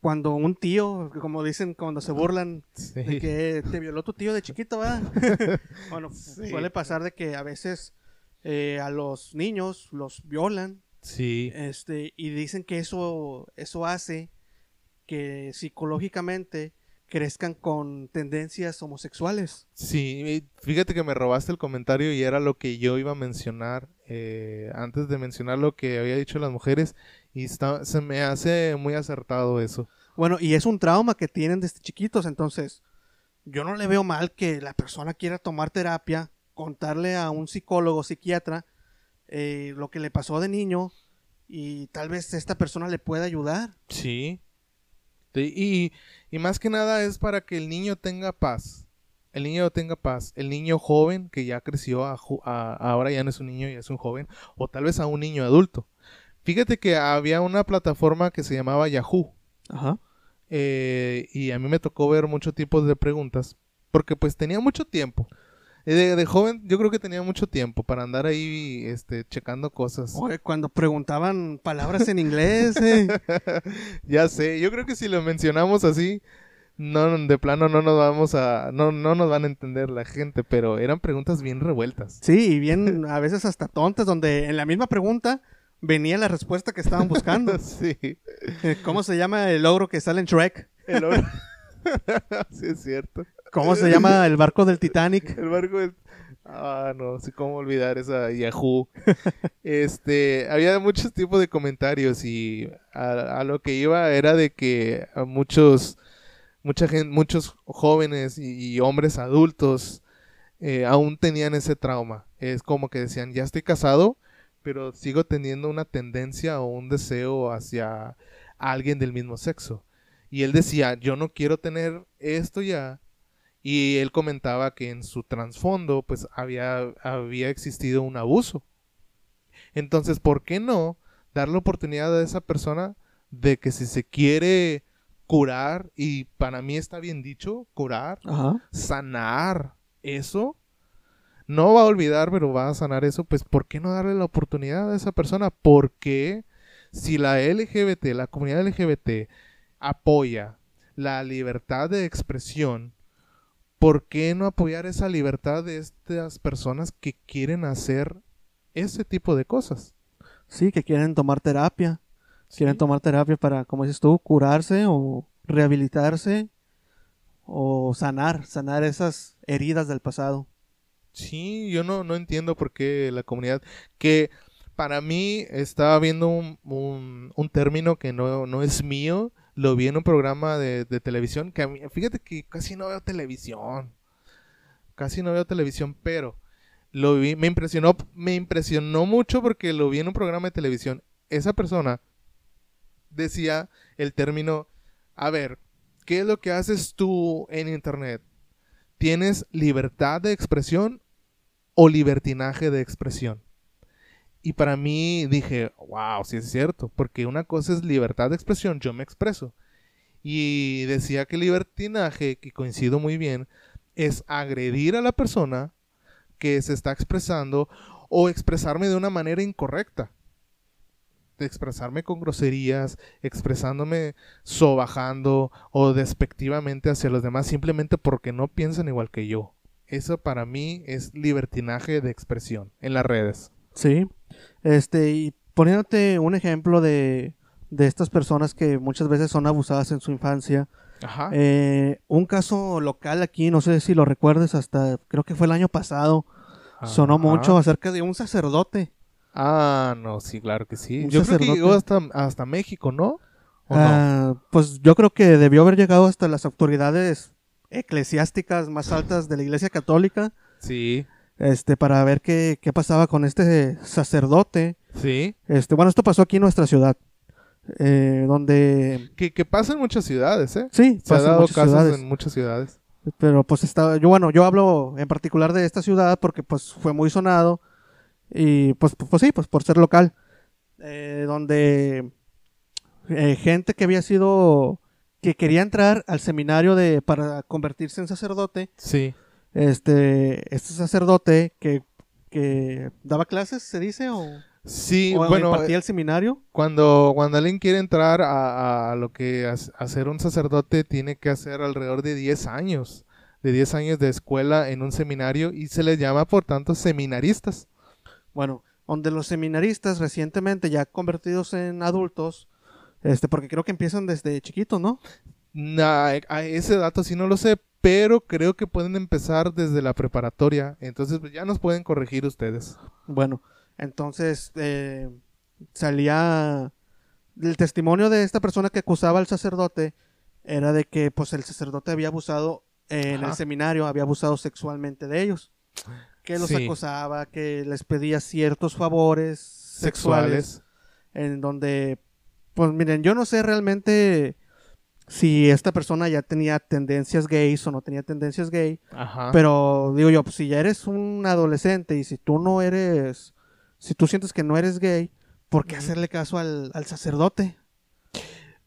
cuando un tío, como dicen, cuando se burlan de que te violó tu tío de chiquito, ¿verdad? bueno, suele pasar de que a veces eh, a los niños los violan. Sí. Este, y dicen que eso, eso hace que psicológicamente crezcan con tendencias homosexuales. Sí, fíjate que me robaste el comentario y era lo que yo iba a mencionar eh, antes de mencionar lo que había dicho las mujeres y está, se me hace muy acertado eso. Bueno, y es un trauma que tienen desde chiquitos, entonces yo no le veo mal que la persona quiera tomar terapia, contarle a un psicólogo, psiquiatra, eh, lo que le pasó de niño y tal vez esta persona le pueda ayudar. Sí, y, y más que nada es para que el niño tenga paz. El niño tenga paz. El niño joven que ya creció, a, ahora ya no es un niño, ya es un joven. O tal vez a un niño adulto. Fíjate que había una plataforma que se llamaba Yahoo. Ajá. Eh, y a mí me tocó ver muchos tipos de preguntas. Porque pues tenía mucho tiempo. De, joven yo creo que tenía mucho tiempo para andar ahí este, checando cosas. Oye, cuando preguntaban palabras en inglés. Eh. ya sé, yo creo que si lo mencionamos así, no, de plano no nos vamos a, no, no nos van a entender la gente, pero eran preguntas bien revueltas. Sí, y bien, a veces hasta tontas, donde en la misma pregunta venía la respuesta que estaban buscando. sí. ¿Cómo se llama el logro que sale en Shrek? El logro. sí, es cierto. ¿Cómo se llama el barco del Titanic? El barco del... Ah, no sé cómo olvidar esa Yahoo. este, había muchos tipos de comentarios y a, lo que iba era de que muchos, mucha gente, muchos jóvenes y, hombres adultos eh, aún tenían ese trauma. Es como que decían, ya estoy casado, pero sigo teniendo una tendencia o un deseo hacia alguien del mismo sexo. Y él decía, yo no quiero tener esto ya, y él comentaba que en su trasfondo pues había, había existido un abuso. Entonces, ¿por qué no dar la oportunidad a esa persona de que si se quiere curar, y para mí está bien dicho, curar, sanar eso, no va a olvidar, pero va a sanar eso, pues ¿por qué no darle la oportunidad a esa persona? Porque si la LGBT, la comunidad LGBT apoya la libertad de expresión, ¿por qué no apoyar esa libertad de estas personas que quieren hacer ese tipo de cosas? Sí, que quieren tomar terapia. Quieren tomar terapia para, como dices tú, curarse o rehabilitarse o sanar, sanar esas heridas del pasado. Sí, yo no, no entiendo por qué la comunidad, que para mí estaba viendo un, un, un término que no, no es mío, lo vi en un programa de, televisión que a mí, fíjate que casi no veo televisión. Casi no veo televisión, pero lo vi, me impresionó, me impresionó mucho porque lo vi en un programa de televisión. Esa persona decía el término, a ver, ¿qué es lo que haces tú en Internet? ¿Tienes libertad de expresión o libertinaje de expresión? Y para mí dije, wow, sí es cierto, porque una cosa es libertad de expresión, yo me expreso. Y decía que libertinaje, que coincido muy bien, es agredir a la persona que se está expresando o expresarme de una manera incorrecta. Expresarme con groserías, expresándome sobajando o despectivamente hacia los demás simplemente porque no piensan igual que yo. Eso para mí es libertinaje de expresión en las redes. Sí. Este, y poniéndote un ejemplo de, de estas personas que muchas veces son abusadas en su infancia. Ajá. Eh, un caso local aquí, no sé si lo recuerdes, hasta creo que fue el año pasado, sonó mucho acerca de un sacerdote. Ah, no, sí, claro que sí. Un Yo creo que sacerdote. llegó hasta, hasta México, ¿no? ¿O no? Ah, pues yo creo que debió haber llegado hasta las autoridades eclesiásticas más altas de la Iglesia Católica, Sí, este, para ver qué, qué pasaba con este sacerdote. sí. Este, bueno, esto pasó aquí en nuestra ciudad, eh, donde Que, que pasa en muchas ciudades, ¿eh? sí, Se ha dado muchas casos ciudades. en muchas ciudades. Pero pues estaba, yo bueno, yo hablo en particular de esta ciudad porque pues fue muy sonado y pues, pues, pues sí, pues por ser local, eh, donde eh, gente que había sido, que quería entrar al seminario de, para convertirse en sacerdote, Sí. Este, este sacerdote que, que daba clases, se dice, o, Sí, o bueno, impartía el seminario. cuando, cuando alguien quiere entrar a, a lo que ser un sacerdote, tiene que hacer alrededor de 10 años, de 10 años de escuela en un seminario y se les llama, por tanto, seminaristas. Bueno, donde los seminaristas recientemente ya convertidos en adultos, este, porque creo que empiezan desde chiquitos, ¿no? Nah, a ese dato sí no lo sé, pero creo que pueden empezar desde la preparatoria, entonces pues, ya nos pueden corregir ustedes. Bueno, entonces eh, salía el testimonio de esta persona que acusaba al sacerdote era de que pues el sacerdote había abusado en el seminario, había abusado sexualmente de ellos, que los Sí. acosaba, que les pedía ciertos favores sexuales, Sexuales. en donde pues miren, yo no sé realmente si esta persona ya tenía tendencias gays o no tenía tendencias gay, Ajá. pero digo yo, pues si ya eres un adolescente y si tú no eres, si tú sientes que no eres gay, ¿por qué hacerle caso al, al sacerdote?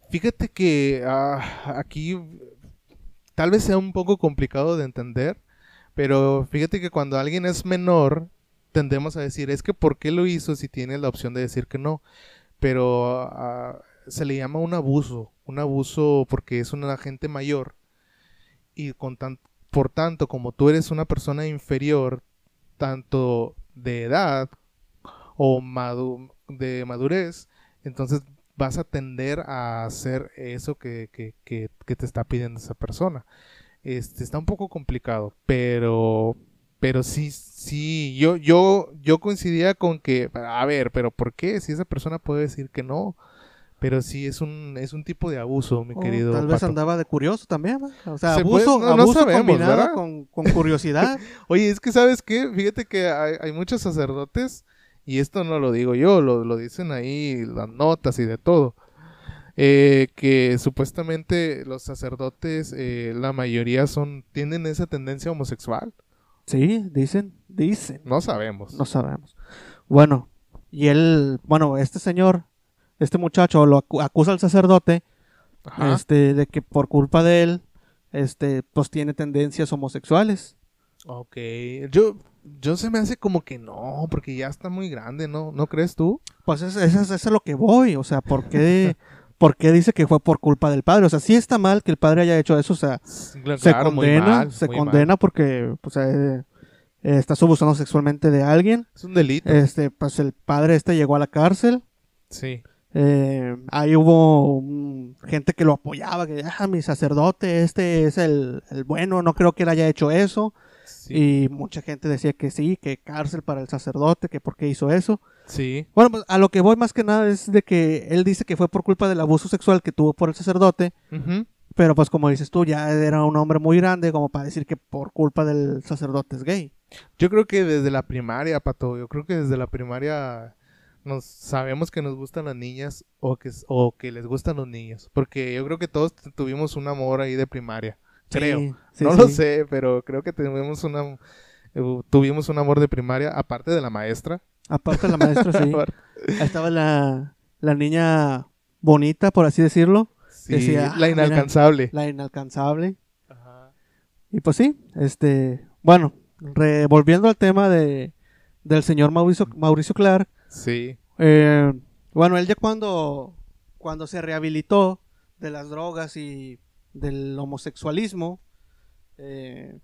Fíjate que ah, aquí tal vez sea un poco complicado de entender, pero fíjate que cuando alguien es menor, tendemos a decir, es que ¿por qué lo hizo si tiene la opción de decir que no? Pero ah, se le llama un abuso, un abuso porque es un agente mayor y con tan- por tanto, como tú eres una persona inferior, tanto de edad o de madurez, entonces vas a tender a hacer eso que, que- que- que te está pidiendo esa persona. Este, está un poco complicado, pero, pero sí, sí, yo, yo, yo coincidía con que, a ver, pero ¿por qué? Si esa persona puede decir que no, pero sí es un, es un tipo de abuso, mi O querido. tal vez Pato. andaba de curioso también, ¿no? O sea, Se abuso, puede- no- no abuso sabemos, combinado con, con curiosidad. Oye, es que sabes qué, fíjate que hay, hay muchos sacerdotes, y esto no lo digo yo, lo, lo dicen ahí las notas y de todo, eh, que supuestamente los sacerdotes, eh, la mayoría son, tienen esa tendencia homosexual. sí, dicen, dicen. No sabemos. No sabemos. Bueno, y él, bueno, este señor, este muchacho lo acu- acusa al sacerdote Ajá. este, de que por culpa de él, este, pues tiene tendencias homosexuales. Ok. Yo, yo se me hace como que no, porque ya está muy grande, ¿no? ¿No crees tú? Pues eso es, eso es a lo que voy, o sea, ¿por qué, ¿por qué dice que fue por culpa del padre? O sea, sí está mal que el padre haya hecho eso, o sea, Claro, se condena, mal, se mal. condena porque, pues, eh, eh, estás abusando sexualmente de alguien. Es un delito. Este, pues el padre este llegó a la cárcel. sí. Eh, ahí hubo gente que lo apoyaba, que, ah, mi sacerdote, este es el, el bueno, no creo que él haya hecho eso. Sí. Y mucha gente decía que sí, que cárcel para el sacerdote, que por qué hizo eso. sí. Bueno, pues a lo que voy más que nada es de que él dice que fue por culpa del abuso sexual que tuvo por el sacerdote, pero pues como dices tú, ya era un hombre muy grande como para decir que por culpa del sacerdote es gay. Yo creo que desde la primaria, Pato, yo creo que desde la primaria nos sabemos que nos gustan las niñas o que, o que les gustan los niños. Porque yo creo que todos tuvimos un amor ahí de primaria. Creo. Sí, sí, no lo sé, pero creo que tuvimos una, tuvimos un amor de primaria, aparte de la maestra. Aparte de la maestra, sí. Ahí estaba la, la niña bonita, por así decirlo. Sí, Decía, ah, la mira. inalcanzable. La inalcanzable. Ajá. Y pues sí, este, bueno, re- volviendo al tema de del señor Mauricio, Mauricio Clark, Sí. eh, bueno, él ya cuando, cuando se rehabilitó de las drogas y del homosexualismo, eh,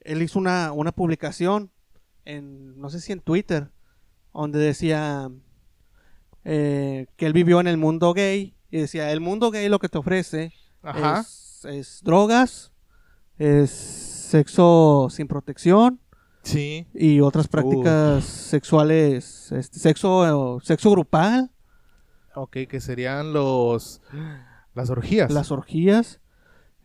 él hizo una, una publicación en, no sé si en Twitter, donde decía eh, que él vivió en el mundo gay y decía, el mundo gay lo que te ofrece Ajá. es, es drogas, es sexo sin protección Sí. y otras prácticas sexuales, este, sexo, sexo grupal, Ok, que serían los... Las orgías. las orgías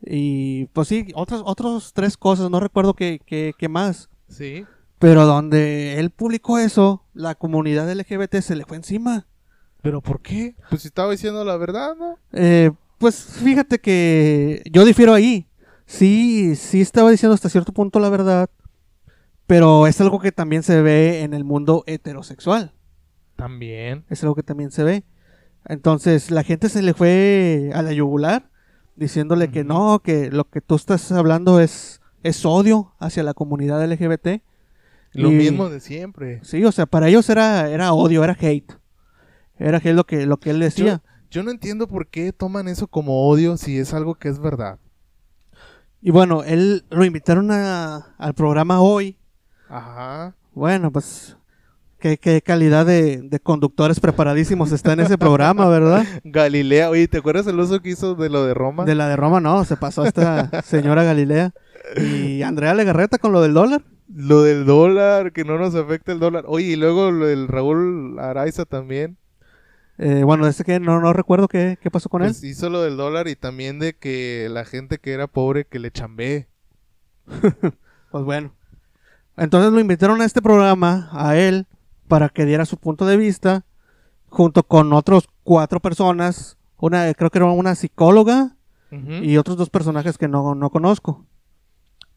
y pues sí, otras, otras tres cosas, no recuerdo qué, qué, qué más. Sí. Pero donde él publicó eso, la comunidad LGBT se le fue encima. ¿Pero por qué? Pues si estaba diciendo la verdad, ¿no? Eh, pues fíjate que yo difiero ahí. Sí, sí estaba diciendo hasta cierto punto la verdad, pero es algo que también se ve en el mundo heterosexual. También. Es algo que también se ve. Entonces la gente se le fue a la yugular diciéndole que no, que lo que tú estás hablando es, es odio hacia la comunidad LGBT. Lo Y- mismo de siempre. Sí, o sea, para ellos era, era odio, era hate. Era hate lo que, lo que él decía. Yo no entiendo por qué toman eso como odio si es algo que es verdad. Y bueno, él lo invitaron a- al programa hoy. Ajá. Bueno, pues qué, qué calidad de, de conductores preparadísimos está en ese programa, ¿verdad? Galilea, oye, ¿te acuerdas el uso que hizo de lo de Roma? De la de Roma no, se pasó esta señora Galilea. Y Andrea Legarreta con lo del dólar. Lo del dólar, que no nos afecta el dólar. Oye, y luego lo del Raúl Araiza también. Eh, bueno, ese que no, no recuerdo qué, qué pasó con él. Pues hizo lo del dólar y también de que la gente que era pobre que le chambé. Pues bueno. Entonces lo invitaron a este programa, a él, para que diera su punto de vista, junto con otros cuatro personas. Una, creo que era una psicóloga y otros dos personajes que no, no conozco.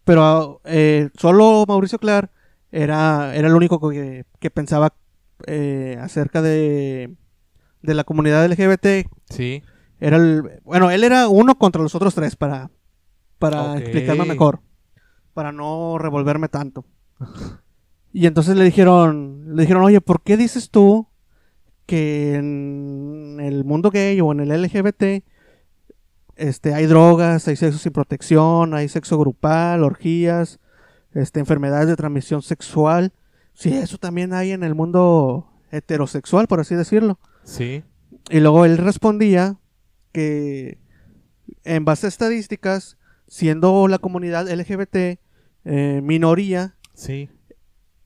Pero eh, solo Mauricio Clark era, era el único que, que pensaba eh, acerca de, de la comunidad LGBT. Sí. Era el, bueno, él era uno contra los otros tres para, para Ok. explicarme mejor, para no revolverme tanto. Y entonces le dijeron, le dijeron, oye, ¿por qué dices tú que en el mundo gay o en el LGBT este, hay drogas, hay sexo sin protección, hay sexo grupal, orgías, este, enfermedades de transmisión sexual? Sí, eso también hay en el mundo heterosexual, por así decirlo. Sí. Y luego él respondía que en base a estadísticas, siendo la comunidad LGBT eh, minoría, Sí.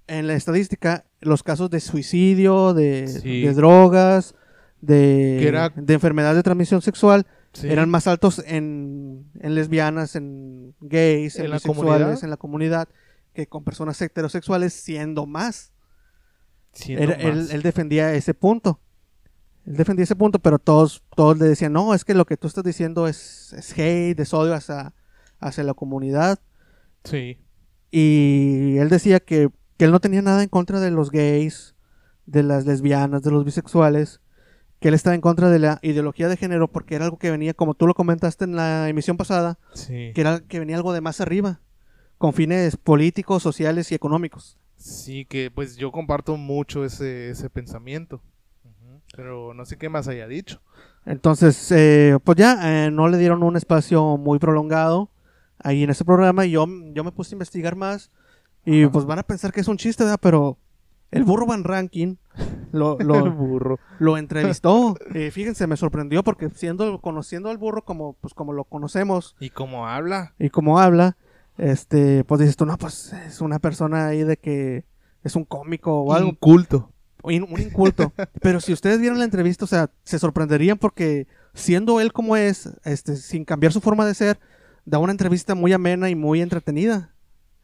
en la estadística los casos de suicidio, de, Sí. de drogas, de, era- de enfermedad de transmisión sexual, Sí. eran más altos en, en lesbianas, en gays, en, ¿En bisexuales, en la comunidad, que con personas heterosexuales siendo más. Siendo él, más. él defendía ese punto. Él defendía ese punto, pero todos, todos le decían, no, es que lo que tú estás diciendo es, es hate, es odio hacia, hacia la comunidad. Sí. Y él decía que, que él no tenía nada en contra de los gays, de las lesbianas, de los bisexuales, que él estaba en contra de la ideología de género porque era algo que venía, como tú lo comentaste en la emisión pasada, Sí. que era que venía algo de más arriba, con fines políticos, sociales y económicos. Sí, que pues yo comparto mucho ese, ese pensamiento. Pero no sé qué más haya dicho. Entonces, eh, pues ya eh, no le dieron un espacio muy prolongado ahí en ese programa y yo, yo me puse a investigar más y Ajá. pues van a pensar que es un chiste, ¿verdad? Pero el burro Van Ranking lo, burro. lo entrevistó. Eh, fíjense, me sorprendió porque siendo, conociendo al burro como, pues, como lo conocemos ¿Y cómo habla? y como habla, este, pues dices tú, no, pues es una persona ahí de que es un cómico o algo. Un culto. Un, un inculto. Pero si ustedes vieron la entrevista, o sea, se sorprenderían porque siendo él como es, este, sin cambiar su forma de ser, da una entrevista muy amena y muy entretenida.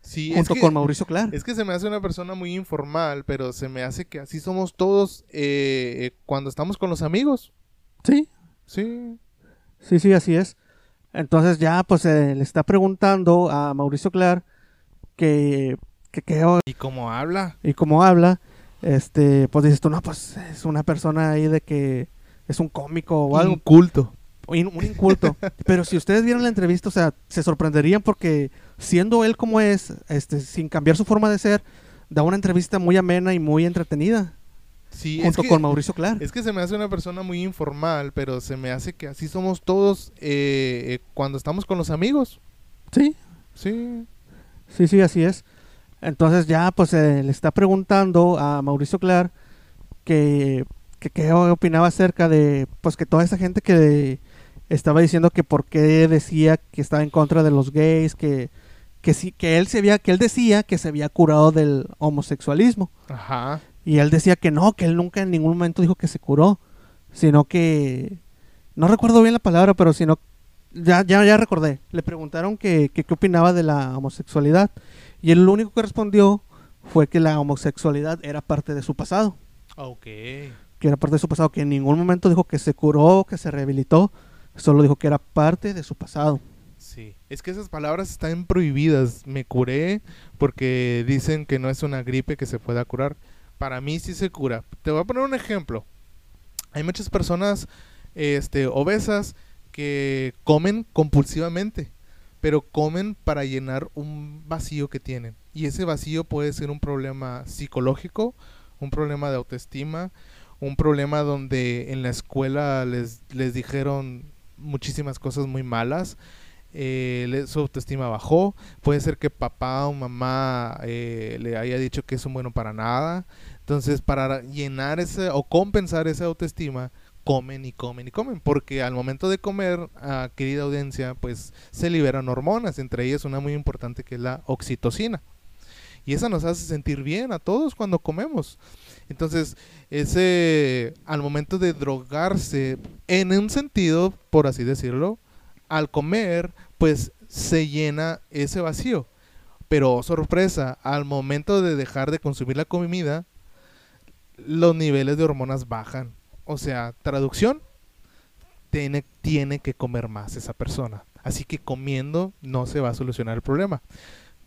Sí, es junto que, con Mauricio Clark. es que se me hace una persona muy informal, pero se me hace que así somos todos eh, eh, cuando estamos con los amigos. Sí, Sí. sí, sí, así es. Entonces ya pues eh, le está preguntando a Mauricio Clark que, que, que- ¿Y cómo habla? y cómo habla, este, pues dices tú, no, pues es una persona ahí de que es un cómico o algo, un, un inculto. Pero si ustedes vieron la entrevista, o sea, se sorprenderían porque siendo él como es, este, sin cambiar su forma de ser, da una entrevista muy amena y muy entretenida, Sí, es junto que, con Mauricio Clark. es que se me hace una persona muy informal, pero se me hace que así somos todos eh, eh, cuando estamos con los amigos. Sí, Sí. sí, sí, así es. Entonces ya pues eh, le está preguntando a Mauricio Clark que, que qué opinaba acerca de pues que toda esa gente que estaba diciendo que por qué decía que estaba en contra de los gays, que que sí que él se había que él decía que se había curado del homosexualismo Ajá. y él decía que no, que él nunca en ningún momento dijo que se curó, sino que no recuerdo bien la palabra, pero sino ya ya ya recordé. Le preguntaron que qué opinaba de la homosexualidad y él lo único que respondió fue que la homosexualidad era parte de su pasado, Ok. que era parte de su pasado, que en ningún momento dijo que se curó, que se rehabilitó, solo dijo que era parte de su pasado. Sí. Es que esas palabras están prohibidas. Me curé porque dicen que no es una gripe que se pueda curar. Para mí sí se cura. Te voy a poner un ejemplo. Hay muchas personas este, obesas que comen compulsivamente, pero comen para llenar un vacío que tienen. Y ese vacío puede ser un problema psicológico, un problema de autoestima, un problema donde en la escuela les, les dijeron muchísimas cosas muy malas, eh, su autoestima bajó, puede ser que papá o mamá eh, le haya dicho que es un bueno para nada, entonces para llenar ese o compensar esa autoestima, comen y comen y comen, porque al momento de comer, ah, querida audiencia, pues se liberan hormonas, entre ellas una muy importante que es la oxitocina. Y esa nos hace sentir bien a todos cuando comemos. Entonces, ese al momento de drogarse, en un sentido, por así decirlo, al comer, pues se llena ese vacío. Pero oh, sorpresa, al momento de dejar de consumir la comida, los niveles de hormonas bajan. O sea, traducción, tiene, tiene que comer más esa persona. Así que comiendo no se va a solucionar el problema.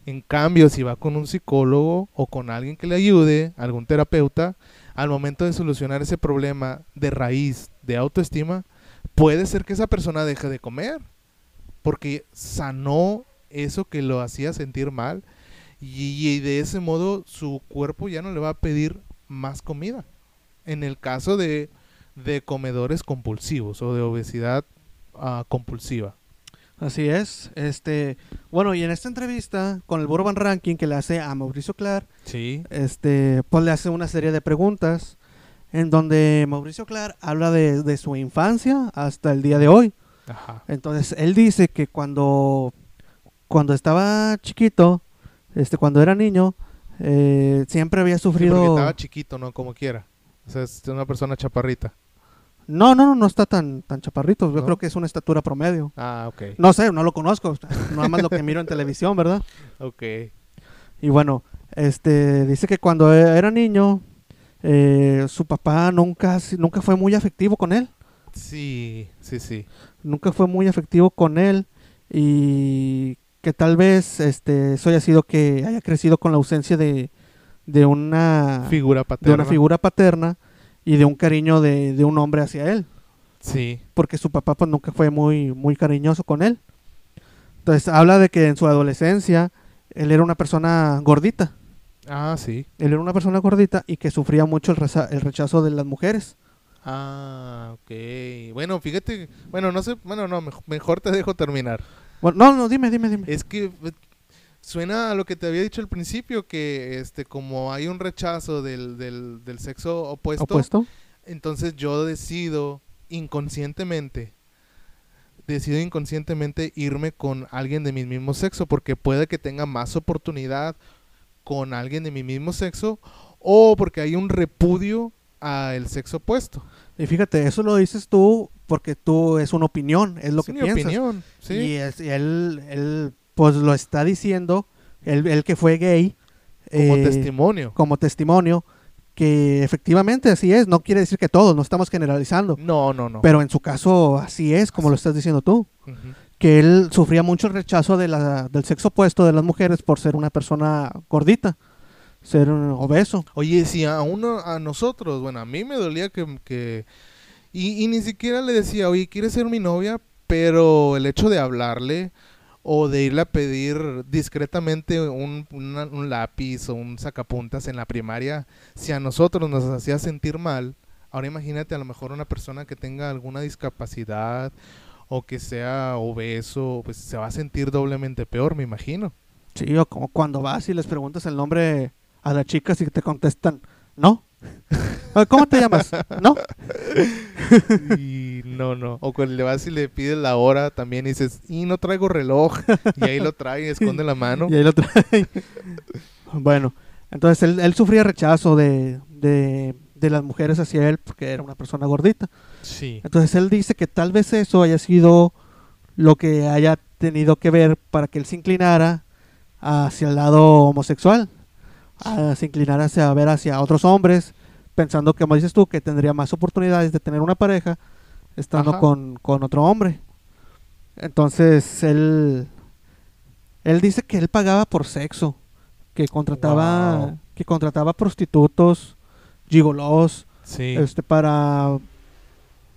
En cambio, si va con un psicólogo o con alguien que le ayude, algún terapeuta, al momento de solucionar ese problema de raíz de autoestima, puede ser que esa persona deje de comer. Porque sanó eso que lo hacía sentir mal. Y, de ese modo su cuerpo ya no le va a pedir más comida. En el caso de, de comedores compulsivos o de obesidad ah, compulsiva. Así es. Este, bueno, y en esta entrevista con el Burban Ranking que le hace a Mauricio Clark, Sí. este, pues le hace una serie de preguntas en donde Mauricio Clark habla de, de su infancia hasta el día de hoy. Ajá. Entonces, él dice que cuando, cuando estaba chiquito, este, cuando era niño, eh, siempre había Sí, porque sufrido... estaba chiquito, ¿no? Como quiera. O sea, es una persona chaparrita. No, no, no, no está tan, tan chaparrito. Yo ¿No? creo que es una estatura promedio. Ah, ok. No sé, no lo conozco. Nada más lo que miro en televisión, ¿verdad? Ok. Y bueno, este dice que cuando era niño, eh, su papá nunca, nunca fue muy afectivo con él. Sí, sí, sí. Nunca fue muy afectivo con él. Y que tal vez este, eso haya sido que haya crecido con la ausencia de, de una Figura de paterna. una figura paterna y de un cariño de, de un hombre hacia él. Sí. Porque su papá pues nunca fue muy, muy cariñoso con él. Entonces habla de que en su adolescencia él era una persona gordita. Ah, sí. Él era una persona gordita y que sufría mucho el, reza- el rechazo de las mujeres. Ah, ok. Bueno, fíjate. Bueno, no sé. Bueno, no, mej- mejor te dejo terminar. Bueno, no, no, dime, dime, dime. Es que suena a lo que te había dicho al principio, que este, como hay un rechazo del, del, del sexo opuesto, ¿Opuesto? entonces yo decido inconscientemente, decido inconscientemente irme con alguien de mi mismo sexo, porque puede que tenga más oportunidad con alguien de mi mismo sexo, o porque hay un repudio al sexo opuesto. Y fíjate, eso lo dices tú porque tú es una opinión, es lo Es que mi piensas. opinión, sí. Y, es- y él, él, pues lo está diciendo él, él que fue gay. Como eh, testimonio. Como testimonio, que efectivamente así es. No quiere decir que todos, no estamos generalizando. No, no, no. Pero en su caso así es, como lo estás diciendo tú. Que él sufría mucho rechazo de la, del sexo opuesto de las mujeres por ser una persona gordita, ser un obeso. Oye, si a uno, a nosotros, bueno, a mí me dolía que... que- y, y ni siquiera le decía, oye, ¿quieres ser mi novia? Pero el hecho de hablarle o de irle a pedir discretamente un, una- un lápiz o un sacapuntas en la primaria, si a nosotros nos hacía sentir mal, ahora imagínate a lo mejor una persona que tenga alguna discapacidad o que sea obeso, pues se va a sentir doblemente peor, me imagino. Sí, o como cuando vas y les preguntas el nombre a las chicas y te contestan, ¿no? "Ah, ¿Cómo te llamas? ¿No? Y no, no. O cuando le vas y le pides la hora también y dices, y no traigo reloj. Y ahí lo trae y esconde la mano. Y ahí lo trae. bueno, entonces él, él sufría rechazo de, de, de las mujeres hacia él porque era una persona gordita. Sí. Entonces él dice que tal vez eso haya sido lo que haya tenido que ver para que él se inclinara hacia el lado homosexual, a- se inclinara hacia ver hacia otros hombres, pensando, como dices tú, que tendría más oportunidades de tener una pareja estando Ajá. con, con otro hombre. Entonces él, él dice que él pagaba por sexo, que contrataba, Wow. que contrataba prostitutos, gigolos, Sí. este para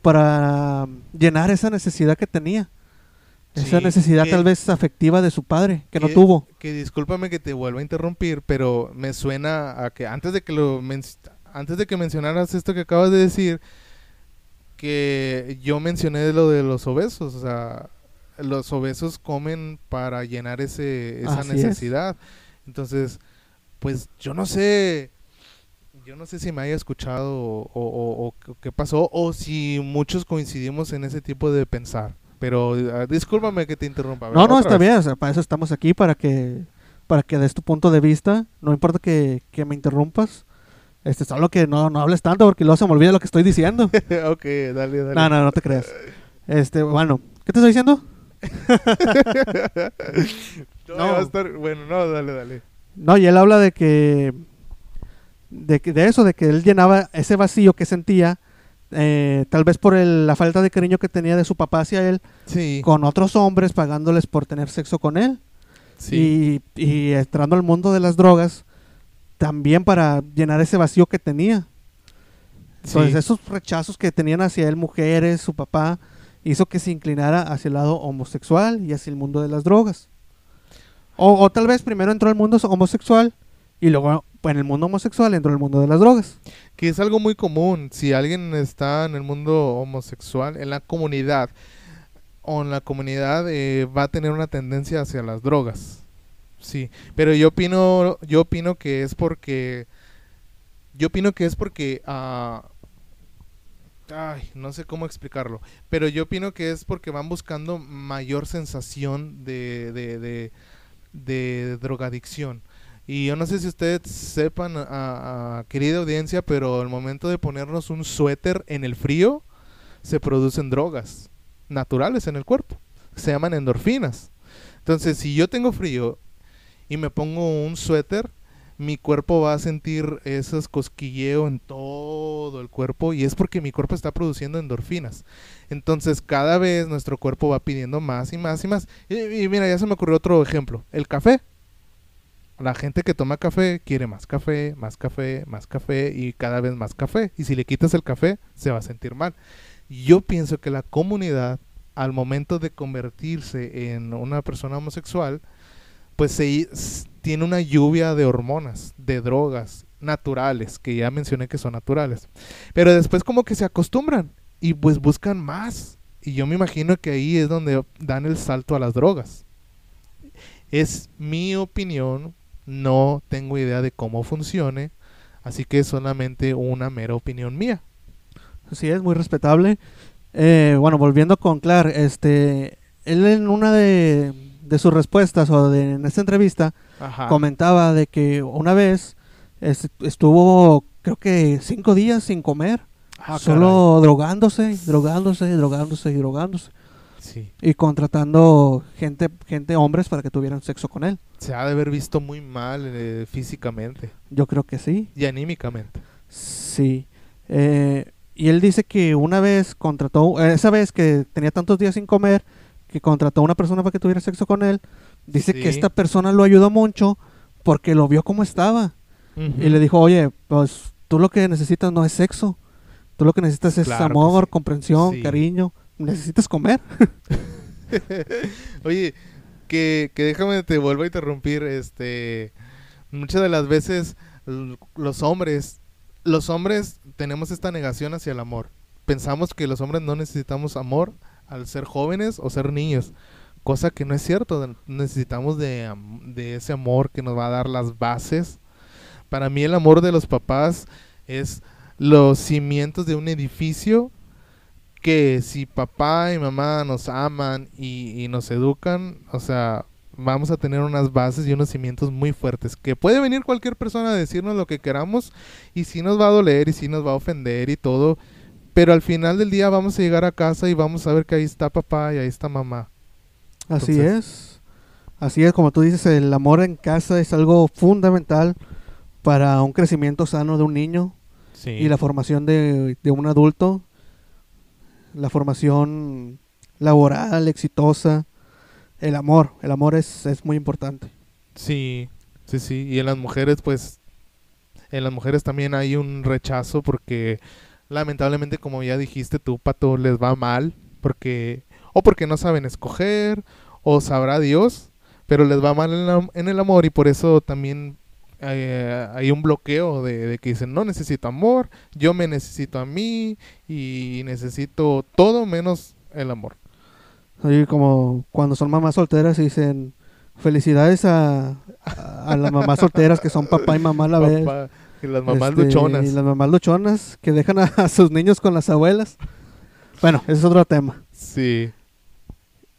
para llenar esa necesidad que tenía esa Sí, necesidad que- tal vez afectiva de su padre que no tuvo Que discúlpame que te vuelva a interrumpir, pero me suena a que antes de que lo antes de que mencionaras esto que acabas de decir, que yo mencioné lo de los obesos, o sea, los obesos comen para llenar ese esa Así es. necesidad. Entonces, pues yo no sé yo no sé si me haya escuchado o, o- o- o qué pasó o si muchos coincidimos en ese tipo de pensar. Pero ah, discúlpame que te interrumpa. no no está vez. bien o sea, para eso estamos aquí para que para que des tu punto de vista no importa que, que me interrumpas este solo que no, no hables tanto porque luego se me olvida lo que estoy diciendo ok, dale, dale. no no no te creas este bueno qué te estoy diciendo No, No. va a estar- Bueno, no, dale, dale. No, y él habla de que de, que- de eso, de que él llenaba ese vacío que sentía, eh, tal vez por el- la falta de cariño que tenía de su papá hacia él, Sí, con otros hombres pagándoles por tener sexo con él. sí. Y, y entrando al mundo de las drogas, también para llenar ese vacío que tenía. Entonces, sí. esos rechazos que tenían hacia él mujeres, su papá, hizo que se inclinara hacia el lado homosexual y hacia el mundo de las drogas. O, o tal vez primero entró al mundo homosexual y luego en el mundo homosexual entró al mundo de las drogas. Que es algo muy común. Si alguien está en el mundo homosexual, en la comunidad, o en la comunidad eh, va a tener una tendencia hacia las drogas. Sí, pero yo opino, yo opino que es porque, yo opino que es porque, ah, ay, no sé cómo explicarlo, pero yo opino que es porque van buscando mayor sensación de, de, de, drogadicción. Y yo no sé si ustedes sepan, a- a- querida audiencia, pero al momento de ponernos un suéter en el frío, se producen drogas naturales en el cuerpo. Se llaman endorfinas. Entonces, si yo tengo frío y me pongo un suéter, mi cuerpo va a sentir esos cosquilleo en todo el cuerpo y es porque mi cuerpo está produciendo endorfinas. Entonces, cada vez nuestro cuerpo va pidiendo más y más y más. Y, y mira, ya se me ocurrió otro ejemplo. El café. La gente que toma café quiere más café, más café, más café y cada vez más café. Y si le quitas el café, se va a sentir mal. Yo pienso que la comunidad, al momento de convertirse en una persona homosexual, pues se, tiene una lluvia de hormonas, de drogas naturales, que ya mencioné que son naturales. Pero después como que se acostumbran y pues buscan más. Y yo me imagino que ahí es donde dan el salto a las drogas. Es mi opinión, no tengo idea de cómo funcione, así que es solamente una mera opinión mía. Así es, muy respetable. Eh, bueno, volviendo con Clark, este, él en una de, de sus respuestas o de, en esta entrevista Ajá. comentaba de que una vez es- estuvo, creo que cinco días sin comer, Ah, solo drogándose, drogándose, drogándose y drogándose. caray. Sí. y contratando gente, gente hombres para que tuvieran sexo con él. Se ha de haber visto muy mal eh, físicamente Yo creo que sí. y anímicamente. Sí. Eh, y él dice que una vez contrató, esa vez que tenía tantos días sin comer, que contrató a una persona para que tuviera sexo con él, dice Sí. que esta persona lo ayudó mucho porque lo vio como estaba. Y le dijo, oye, pues tú lo que necesitas no es sexo. Tú lo que necesitas es Claro amor, sí. comprensión, Sí. cariño. Necesitas comer. Oye, que, que déjame te vuelvo a interrumpir, este muchas de las veces los hombres, los hombres tenemos esta negación hacia el amor. Pensamos que los hombres no necesitamos amor al ser jóvenes o ser niños, cosa que no es cierto. Necesitamos de, de ese amor que nos va a dar las bases. Para mí el amor de los papás es los cimientos de un edificio que si papá y mamá nos aman y, nos educan, o sea, vamos a tener unas bases y unos cimientos muy fuertes. Que puede venir cualquier persona a decirnos lo que queramos y sí nos va a doler y sí nos va a ofender y todo. Pero al final del día vamos a llegar a casa y vamos a ver que ahí está papá y ahí está mamá. Así Entonces- es. Así es, como tú dices, el amor en casa es algo fundamental para un crecimiento sano de un niño Sí. y la formación de, de un adulto, la formación laboral, exitosa, el amor, el amor es, es muy importante. Sí, sí, sí. Y en las mujeres, pues, en las mujeres también hay un rechazo porque lamentablemente, como ya dijiste, tú, Pato, les va mal porque, o porque no saben escoger, o sabrá Dios, pero les va mal en, la- en el amor y por eso también eh, hay un bloqueo de, de que dicen, no necesito amor, yo me necesito a mí y necesito todo menos el amor. Oye, como cuando son mamás solteras dicen felicidades a, a, a las mamás solteras que son papá y mamá a la vez. Que las mamás Este, luchonas. Y las mamás luchonas que dejan a, a sus niños con las abuelas. Bueno, ese es otro tema. Sí.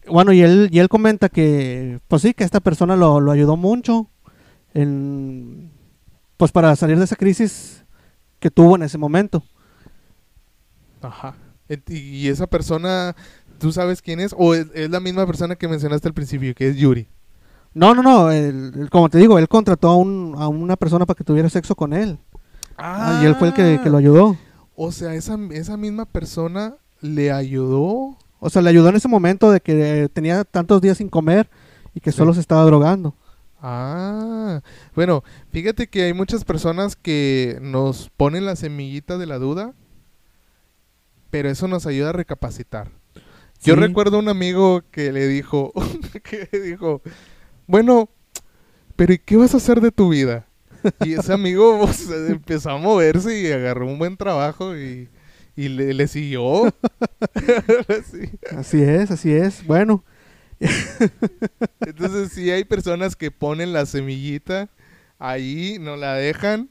Bueno, y él, y él comenta que, pues sí, que esta persona lo, lo ayudó mucho en, pues para salir de esa crisis que tuvo en ese momento. Ajá. Y esa persona, ¿tú sabes quién es? ¿O es, es la misma persona que mencionaste al principio, que es Yuri? No, no, no, él- él, como te digo, él contrató a, un, a una persona para que tuviera sexo con él. Ah, y él fue el que, que lo ayudó. O sea, esa, esa misma persona le ayudó. O sea, le ayudó en ese momento de que eh, tenía tantos días sin comer y que Sí. solo se estaba drogando. Ah, bueno, fíjate que hay muchas personas que nos ponen la semillita de la duda, pero eso nos ayuda a recapacitar. Yo recuerdo un amigo que le dijo, que le dijo, bueno, pero ¿y qué vas a hacer de tu vida? Y ese amigo pues, empezó a moverse y agarró un buen trabajo y, y le, le siguió. Sí. Así es, así es. Bueno, Entonces sí hay personas que ponen la semillita ahí, no la dejan.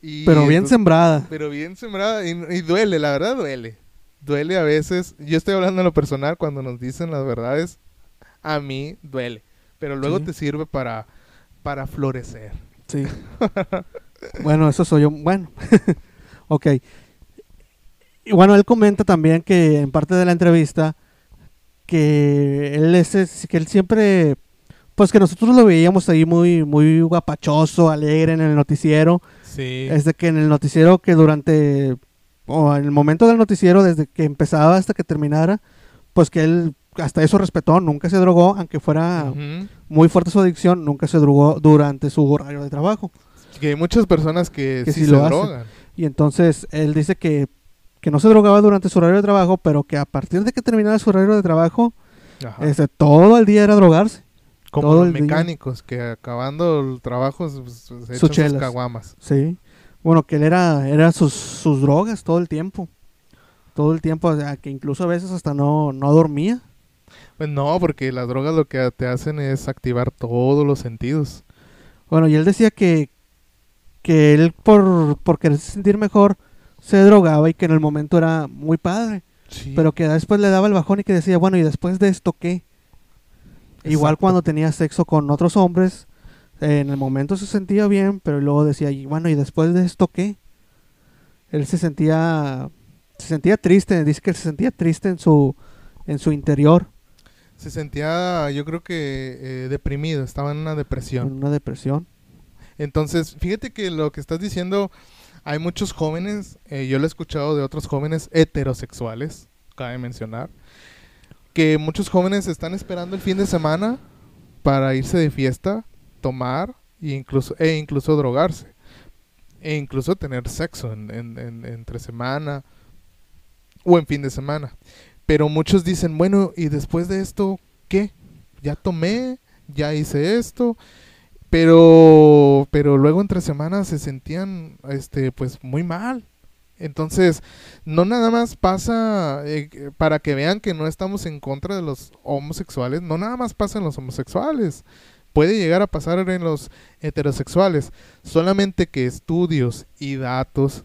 Y pero bien entonces- sembrada. Pero bien sembrada y, y duele, la verdad duele. Duele a veces. Yo estoy hablando en lo personal cuando nos dicen las verdades. A mí duele. Pero luego Sí. te sirve para, para florecer. Sí. bueno, eso soy yo. Bueno, ok. Y bueno, él comenta también que en parte de la entrevista que él es, es- que él siempre, pues que nosotros lo veíamos ahí muy, muy guapachoso, alegre en el noticiero. Sí. Es de que en el noticiero que durante, o en el momento del noticiero, desde que empezaba hasta que terminara, pues que él hasta eso respetó, nunca se drogó, aunque fuera muy fuerte su adicción, nunca se drogó durante su horario de trabajo. Que hay muchas personas que, Que sí, sí se lo hacen. drogan. Y entonces él dice que, que no se drogaba durante su horario de trabajo, pero que a partir de que terminara su horario de trabajo, este, todo el día era drogarse. Como todo los mecánicos que acabando el trabajo pues, se echan Sus sus caguamas. Sí. Bueno, que él era, era sus, sus drogas todo el tiempo. Todo el tiempo, o sea, que incluso a veces hasta no, no dormía. Pues no, porque las drogas lo que te hacen es activar todos los sentidos. Bueno, y él decía que, que él por, por quererse sentir mejor se drogaba y que en el momento era muy padre. Sí. Pero que después le daba el bajón y que decía, bueno, ¿y después de esto qué? Igual cuando tenía sexo con otros hombres, eh, en el momento se sentía bien, pero luego decía, y bueno, ¿y después de esto qué? Él se sentía, se sentía triste, dice que se sentía triste en su, en su interior, Se sentía, yo creo que eh, deprimido, estaba en una En depresión. una depresión. Entonces, fíjate que lo que estás diciendo, hay muchos jóvenes, eh, yo lo he escuchado de otros jóvenes heterosexuales, cabe mencionar, que muchos jóvenes están esperando el fin de semana para irse de fiesta, tomar e incluso, e incluso drogarse. E incluso tener sexo en, en- en- entre semana o en fin de semana. Pero muchos dicen, bueno, ¿y después de esto qué? Ya tomé, ya hice esto, pero pero luego entre semanas se sentían este pues muy mal. Entonces no nada más pasa eh, para que vean que no estamos en contra de los homosexuales no nada más pasa en los homosexuales. Puede llegar a pasar en los heterosexuales. Solamente que estudios y datos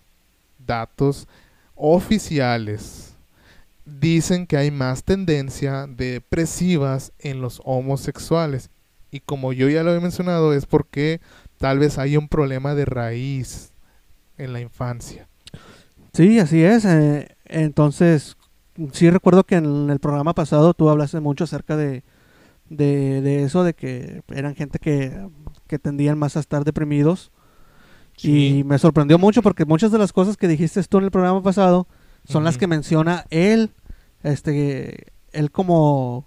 datos oficiales dicen que hay más tendencia de depresivas en los homosexuales y como yo ya lo he mencionado, es porque tal vez hay un problema de raíz en la infancia. Sí, así es. eh, entonces, sí recuerdo que en el programa pasado tú hablaste mucho acerca de, de, de eso, de que eran gente que, que tendían más a estar deprimidos. Y me sorprendió mucho porque muchas de las cosas que dijiste tú en el programa pasado son las que menciona él, este, él como,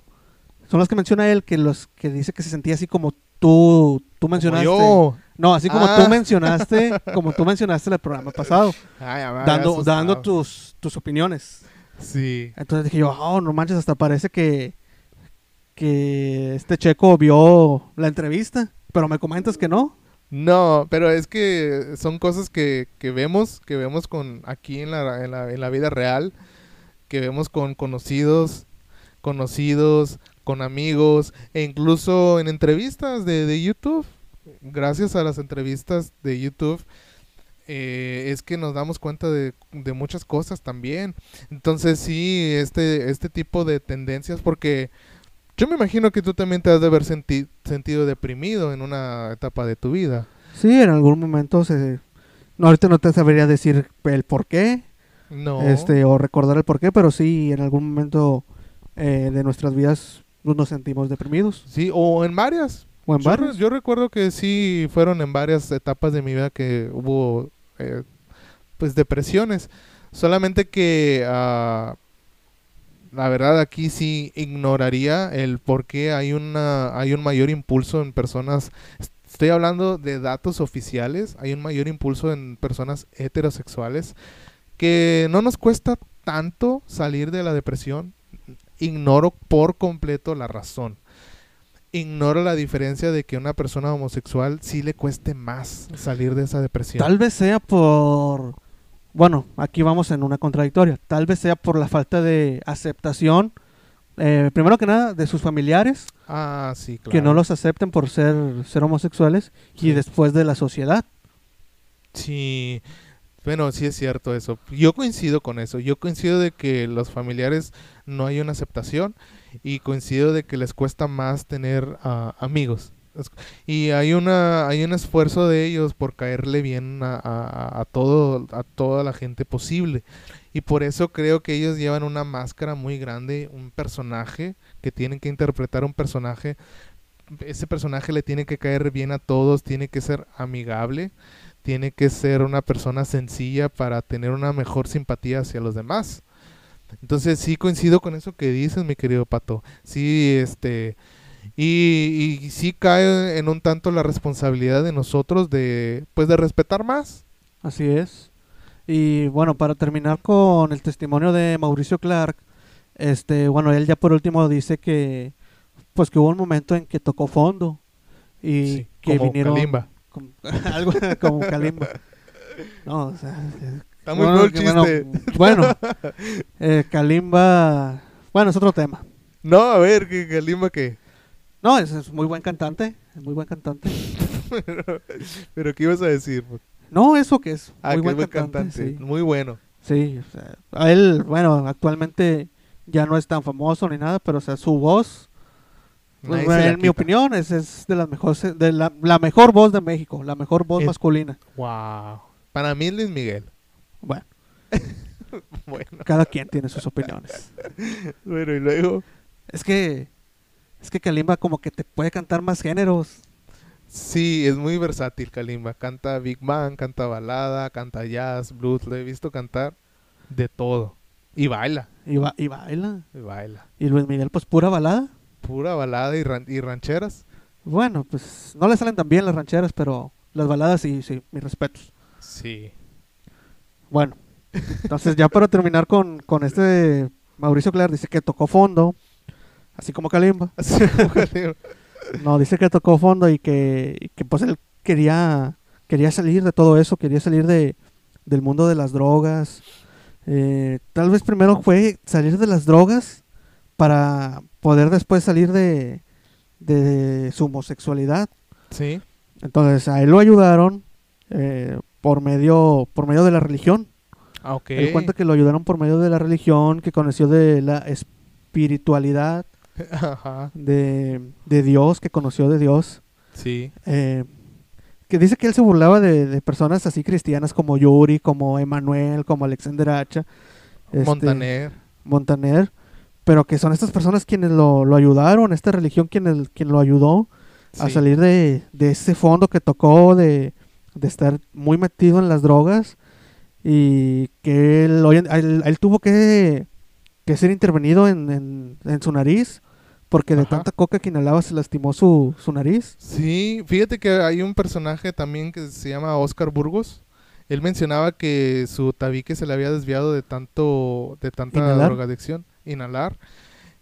son las que menciona él que los que dice que se sentía así como tú, tú Como mencionaste. yo. No, así como Ah. tú mencionaste, como tú mencionaste en el programa pasado, Ay, dando, dando tus, tus opiniones. Sí. Entonces dije yo, oh, no manches, hasta parece que, que este checo vio la entrevista, pero me comentas que no. No, pero es que son cosas que, que vemos, que vemos con aquí en la, en la, en la vida real, que vemos con conocidos, conocidos, con amigos, e incluso en entrevistas de, de YouTube. Gracias a las entrevistas de YouTube, eh, es que nos damos cuenta de, de muchas cosas también. Entonces sí, este, este tipo de tendencias, porque yo me imagino que tú también te has de haber senti- sentido deprimido en una etapa de tu vida. Sí, en algún momento se... No, ahorita no te sabría decir el por qué, No. este, o recordar el por qué, pero sí, en algún momento eh, de nuestras vidas nos sentimos deprimidos. Sí, o en varias. O en Yo, re- varios. yo recuerdo que sí fueron en varias etapas de mi vida que hubo eh, pues depresiones. Solamente que ah, la verdad aquí sí ignoraría el por qué hay una hay un mayor impulso en personas estoy hablando de datos oficiales, hay un mayor impulso en personas heterosexuales que no nos cuesta tanto salir de la depresión. Ignoro por completo la razón ignoro la diferencia de que a una persona homosexual sí le cueste más salir de esa depresión. Tal vez sea por... Bueno, aquí vamos en una contradictoria. Tal vez sea por la falta de aceptación, eh, primero que nada, de sus familiares, Ah, sí, claro. que no los acepten por ser, ser homosexuales, Sí. y después de la sociedad. Sí, bueno, sí es cierto eso. Yo coincido con eso. Yo coincido de que los familiares no hay una aceptación y coincido de que les cuesta más tener ah, amigos. Y hay una hay un esfuerzo de ellos por caerle bien a- a todo a toda la gente posible. Y por eso creo que ellos llevan una máscara muy grande, un personaje que tienen que interpretar un personaje. Ese personaje le tiene que caer bien a todos, tiene que ser amigable tiene que ser una persona sencilla para tener una mejor simpatía hacia los demás. Entonces sí coincido con eso que dices, mi querido Pato. Sí, este y, y sí cae en un tanto la responsabilidad de nosotros de pues de respetar más. Así es. Y bueno, para terminar con el testimonio de Mauricio Clark, este, bueno, él ya por último dice que pues que hubo un momento en que tocó fondo y Sí, que como vinieron Kalimba. Como- algo como Kalimba. No, o sea, Está muy bueno, chiste. Bueno, eh, Kalimba, bueno, es otro tema. No, a ver, que Kalimba que No, es, es muy buen cantante, es muy buen cantante. pero, pero qué ibas a decir? No, eso que es Ah, muy que buen buen cantante, cantante, sí. muy bueno. Sí, o sea, a él, bueno, actualmente ya no es tan famoso ni nada, pero o sea, su voz, pues, en mi quita. opinión, es, es de las mejores, de la, la mejor voz de México, la mejor voz Es- masculina. Wow. Para mí es Luis Miguel. Bueno, Bueno, cada quien tiene sus opiniones. bueno y luego Es que Es que Kalimba como que te puede cantar más géneros. Sí, es muy versátil Kalimba. Canta Big Bang, canta balada, canta jazz, blues. Lo he visto cantar de todo. Y baila. Y, ba- y baila. Y baila. Y Luis Miguel, pues pura balada. Pura balada y, ran- y rancheras. Bueno, pues no le salen tan bien las rancheras, pero las baladas sí, sí, mis respetos. Sí. Bueno, entonces ya para terminar con, con este Mauricio Clark, dice que tocó fondo, así como Kalimba. Así como Kalimba. No, dice que tocó fondo y que, y que pues él quería, quería salir de todo eso, quería salir de, del mundo de las drogas. Eh, tal vez primero fue salir de las drogas para poder después salir de, de su homosexualidad. Sí. Entonces a él lo ayudaron eh, por medio por medio de la religión. Ah, ok. Él cuenta que lo ayudaron por medio de la religión, que conoció de la espiritualidad Ajá. de, de Dios, que conoció de Dios. Sí. Eh, que dice que él se burlaba de, de personas así cristianas como Yuri, como Emanuel, como Alexander Hacha, este, Montaner. Montaner, pero que son estas personas quienes lo, lo ayudaron, esta religión quien, el- quien lo ayudó a salir de, de ese fondo que tocó, de, de estar muy metido en las drogas y que él, él, él tuvo que, que ser intervenido en, en- en su nariz porque de Ajá. tanta coca que inhalaba se lastimó su, su nariz. Sí, fíjate que hay un personaje también que se llama Oscar Burgos. Él mencionaba que su tabique se le había desviado de tanto, de tanta Inhalar. drogadicción, inhalar.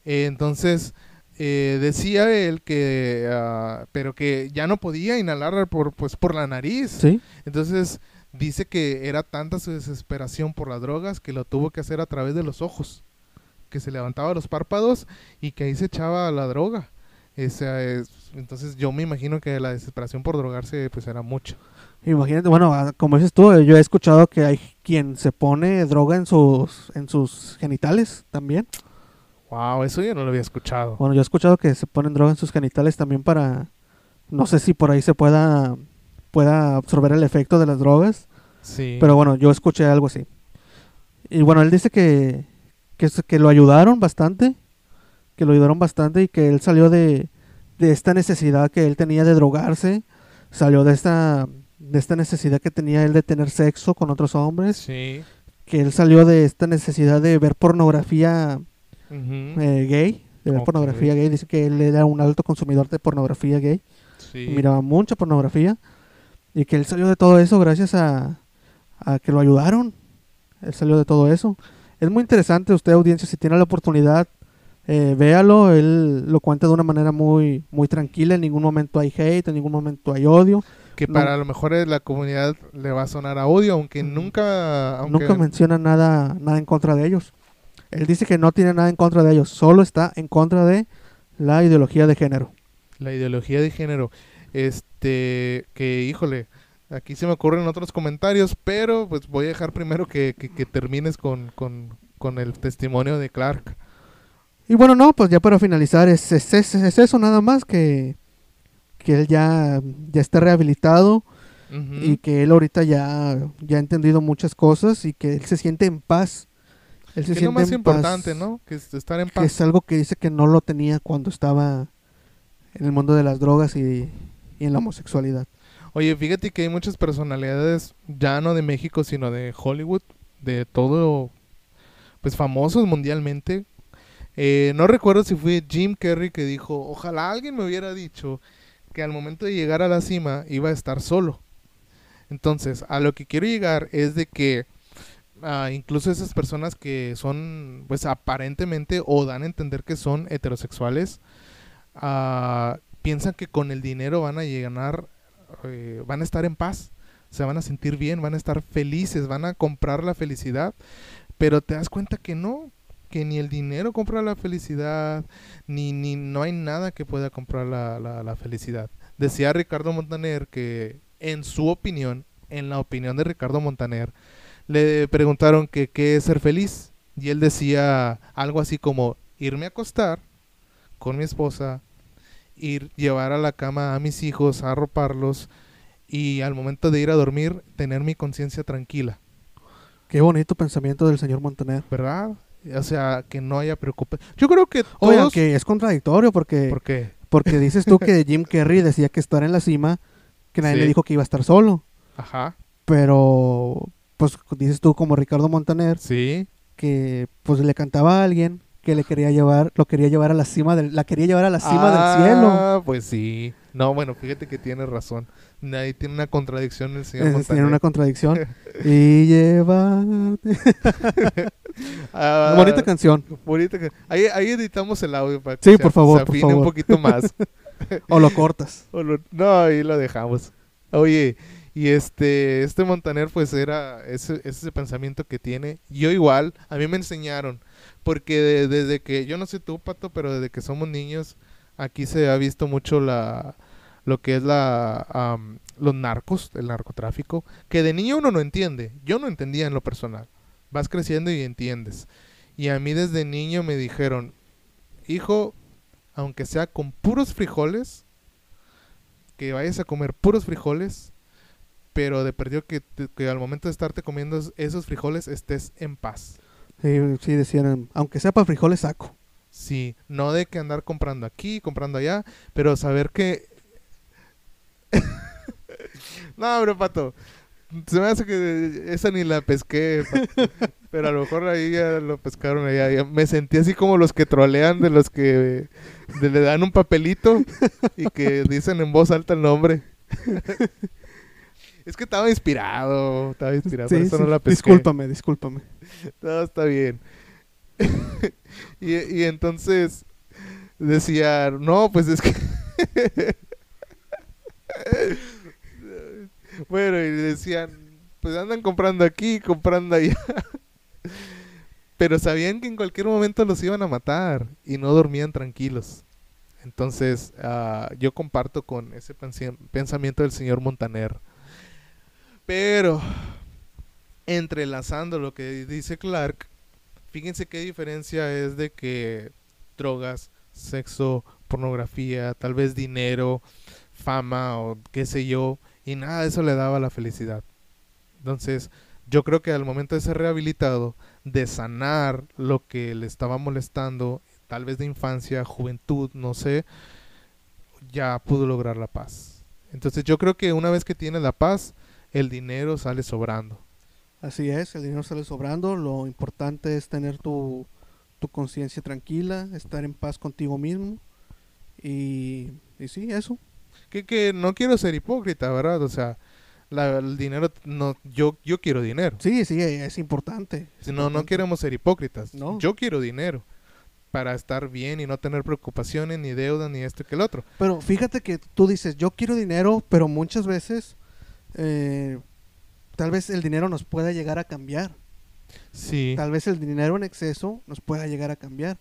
Eh, entonces eh, decía él que, ah, pero que ya no podía inhalar por, pues por la nariz. ¿Sí? Entonces dice que era tanta su desesperación por las drogas que lo tuvo que hacer a través de los ojos, que se levantaba los párpados y que ahí se echaba la droga. Esa es- entonces yo me imagino que la desesperación por drogarse pues era mucho. Imagínate, bueno, ah, como dices tú, yo he escuchado que hay quien se pone droga en sus, en sus genitales también. Wow, eso yo no lo había escuchado. Bueno, yo he escuchado que se ponen droga en sus genitales también para, no sé si por ahí se pueda, pueda absorber el efecto de las drogas, Sí. pero bueno, yo escuché algo así. Y bueno, él dice que, que, que lo ayudaron bastante, que lo ayudaron bastante y que él salió de, de esta necesidad que él tenía de drogarse, salió de esta, de esta necesidad que tenía él de tener sexo con otros hombres, sí. que él salió de esta necesidad de ver pornografía eh, gay, de ver pornografía gay. Dice que él era un alto consumidor de pornografía gay. Sí. Miraba mucha pornografía. Y que él salió de todo eso gracias a, a que lo ayudaron. Él salió de todo eso. Es muy interesante usted, audiencia, si tiene la oportunidad, eh, véalo. Él lo cuenta de una manera muy, muy tranquila. En ningún momento hay hate, en ningún momento hay odio. Que no- para lo mejor la comunidad le va a sonar a odio, aunque nunca... Aunque, Nunca menciona nada, nada en contra de ellos. Él dice que no tiene nada en contra de ellos, solo está en contra de la ideología de género. La ideología de género. Este, que híjole, aquí se me ocurren otros comentarios, pero pues voy a dejar primero que, que- que termines con, con- con el testimonio de Clark. Y bueno, no, pues ya para finalizar, es, es, es- es eso nada más, que, que él ya, ya está rehabilitado y que él ahorita ya, ya ha entendido muchas cosas y que él se siente en paz. Él se Que es lo más en paz, importante, ¿no? Que es estar en Que paz. es algo que dice que no lo tenía cuando estaba en el mundo de las drogas y, y en la homosexualidad. Oye, fíjate que hay muchas personalidades, ya no de México, sino de Hollywood, de todo, pues famosos mundialmente. Eh, no recuerdo si fue Jim Carrey que dijo, ojalá alguien me hubiera dicho que al momento de llegar a la cima iba a estar solo. Entonces, a lo que quiero llegar es de que ah, incluso esas personas que son, pues aparentemente o dan a entender que son heterosexuales, ah, piensan que con el dinero van a llenar, eh, van a estar en paz, se van a sentir bien, van a estar felices, van a comprar la felicidad, pero te das cuenta que no, que ni el dinero compra la felicidad, ni, ni no hay nada que pueda comprar la, la- la felicidad. Decía Ricardo Montaner que en su opinión, en la opinión de Ricardo Montaner, le preguntaron que qué es ser feliz y él decía algo así como irme a acostar con mi esposa, ir llevar a la cama a mis hijos, arroparlos y al momento de ir a dormir tener mi conciencia tranquila, Qué bonito pensamiento del señor Montaner. ¿verdad? O sea, que no haya preocupación. Yo creo que todos... Oye, aunque es contradictorio porque, ¿Por qué? porque dices tú que Jim Carrey decía que estar en la cima, que nadie Sí. le dijo que iba a estar solo. Ajá. Pero, pues dices tú como Ricardo Montaner, Sí. que pues le cantaba a alguien que le quería llevar, lo quería llevar a la cima del, la quería llevar a la cima del cielo. Ah, pues sí. No, bueno, fíjate que tienes razón. Ahí tiene una contradicción el señor Es- Montaner. tiene una contradicción. y llevarte. Ah, Bonita canción. bonita can- Ahí, ahí editamos el audio para que Sí, se- por favor, se por afine un favor. poquito más. O lo cortas. O lo- no, ahí lo dejamos. Oye, y este, este Montaner pues era ese, ese pensamiento que tiene. Yo igual, a mí me enseñaron, porque de- desde que, yo no sé tú, Pato, pero desde que somos niños, aquí se ha visto mucho la lo que es la los narcos, el narcotráfico, que de niño uno no entiende. Yo no entendía en lo personal. Vas creciendo y entiendes. Y a mí desde niño me dijeron, hijo, aunque sea con puros frijoles, que vayas a comer puros frijoles, pero de perdió que, que al momento de estarte comiendo es- esos frijoles estés en paz. Sí, sí, decían, aunque sea para frijoles saco. Sí, no de que andar comprando aquí, comprando allá, pero saber que... no, hombre, Pato. Se me hace que esa ni la pesqué, Pato. pero a lo mejor ahí ya lo pescaron allá. Ya me sentí así como los que trolean, de los que de- le dan un papelito y que dicen en voz alta el nombre. es que estaba inspirado, estaba inspirado, por Sí, eso sí. no la pesqué. Discúlpame, discúlpame. Todo está bien. y, y entonces decía, no, pues es que... bueno, y decían, pues andan comprando aquí, comprando allá. Pero sabían que en cualquier momento los iban a matar y no dormían tranquilos. Entonces, ah, yo comparto con ese pensamiento del señor Montaner. Pero, entrelazando lo que dice Clark, fíjense qué diferencia es de que drogas, sexo, pornografía, tal vez dinero, fama o qué sé yo, y nada de eso le daba la felicidad. Entonces, yo creo que al momento de ser rehabilitado, de sanar lo que le estaba molestando, tal vez de infancia, juventud, no sé, ya pudo lograr la paz. Entonces yo creo que una vez que tiene la paz, el dinero sale sobrando. Así es, el dinero sale sobrando. Lo importante es tener tu, tu conciencia tranquila, estar en paz contigo mismo. Y, y sí, eso. Que, que no quiero ser hipócrita, ¿verdad? O sea, la- el dinero, no, yo, yo quiero dinero. Sí, sí, es importante. es no, no queremos ser hipócritas. No. Yo quiero dinero para estar bien y no tener preocupaciones, ni deuda, ni esto que el otro. Pero fíjate que tú dices, yo quiero dinero, pero muchas veces eh, tal vez el dinero nos pueda llegar a cambiar. Sí. Tal vez el dinero en exceso nos pueda llegar a cambiar.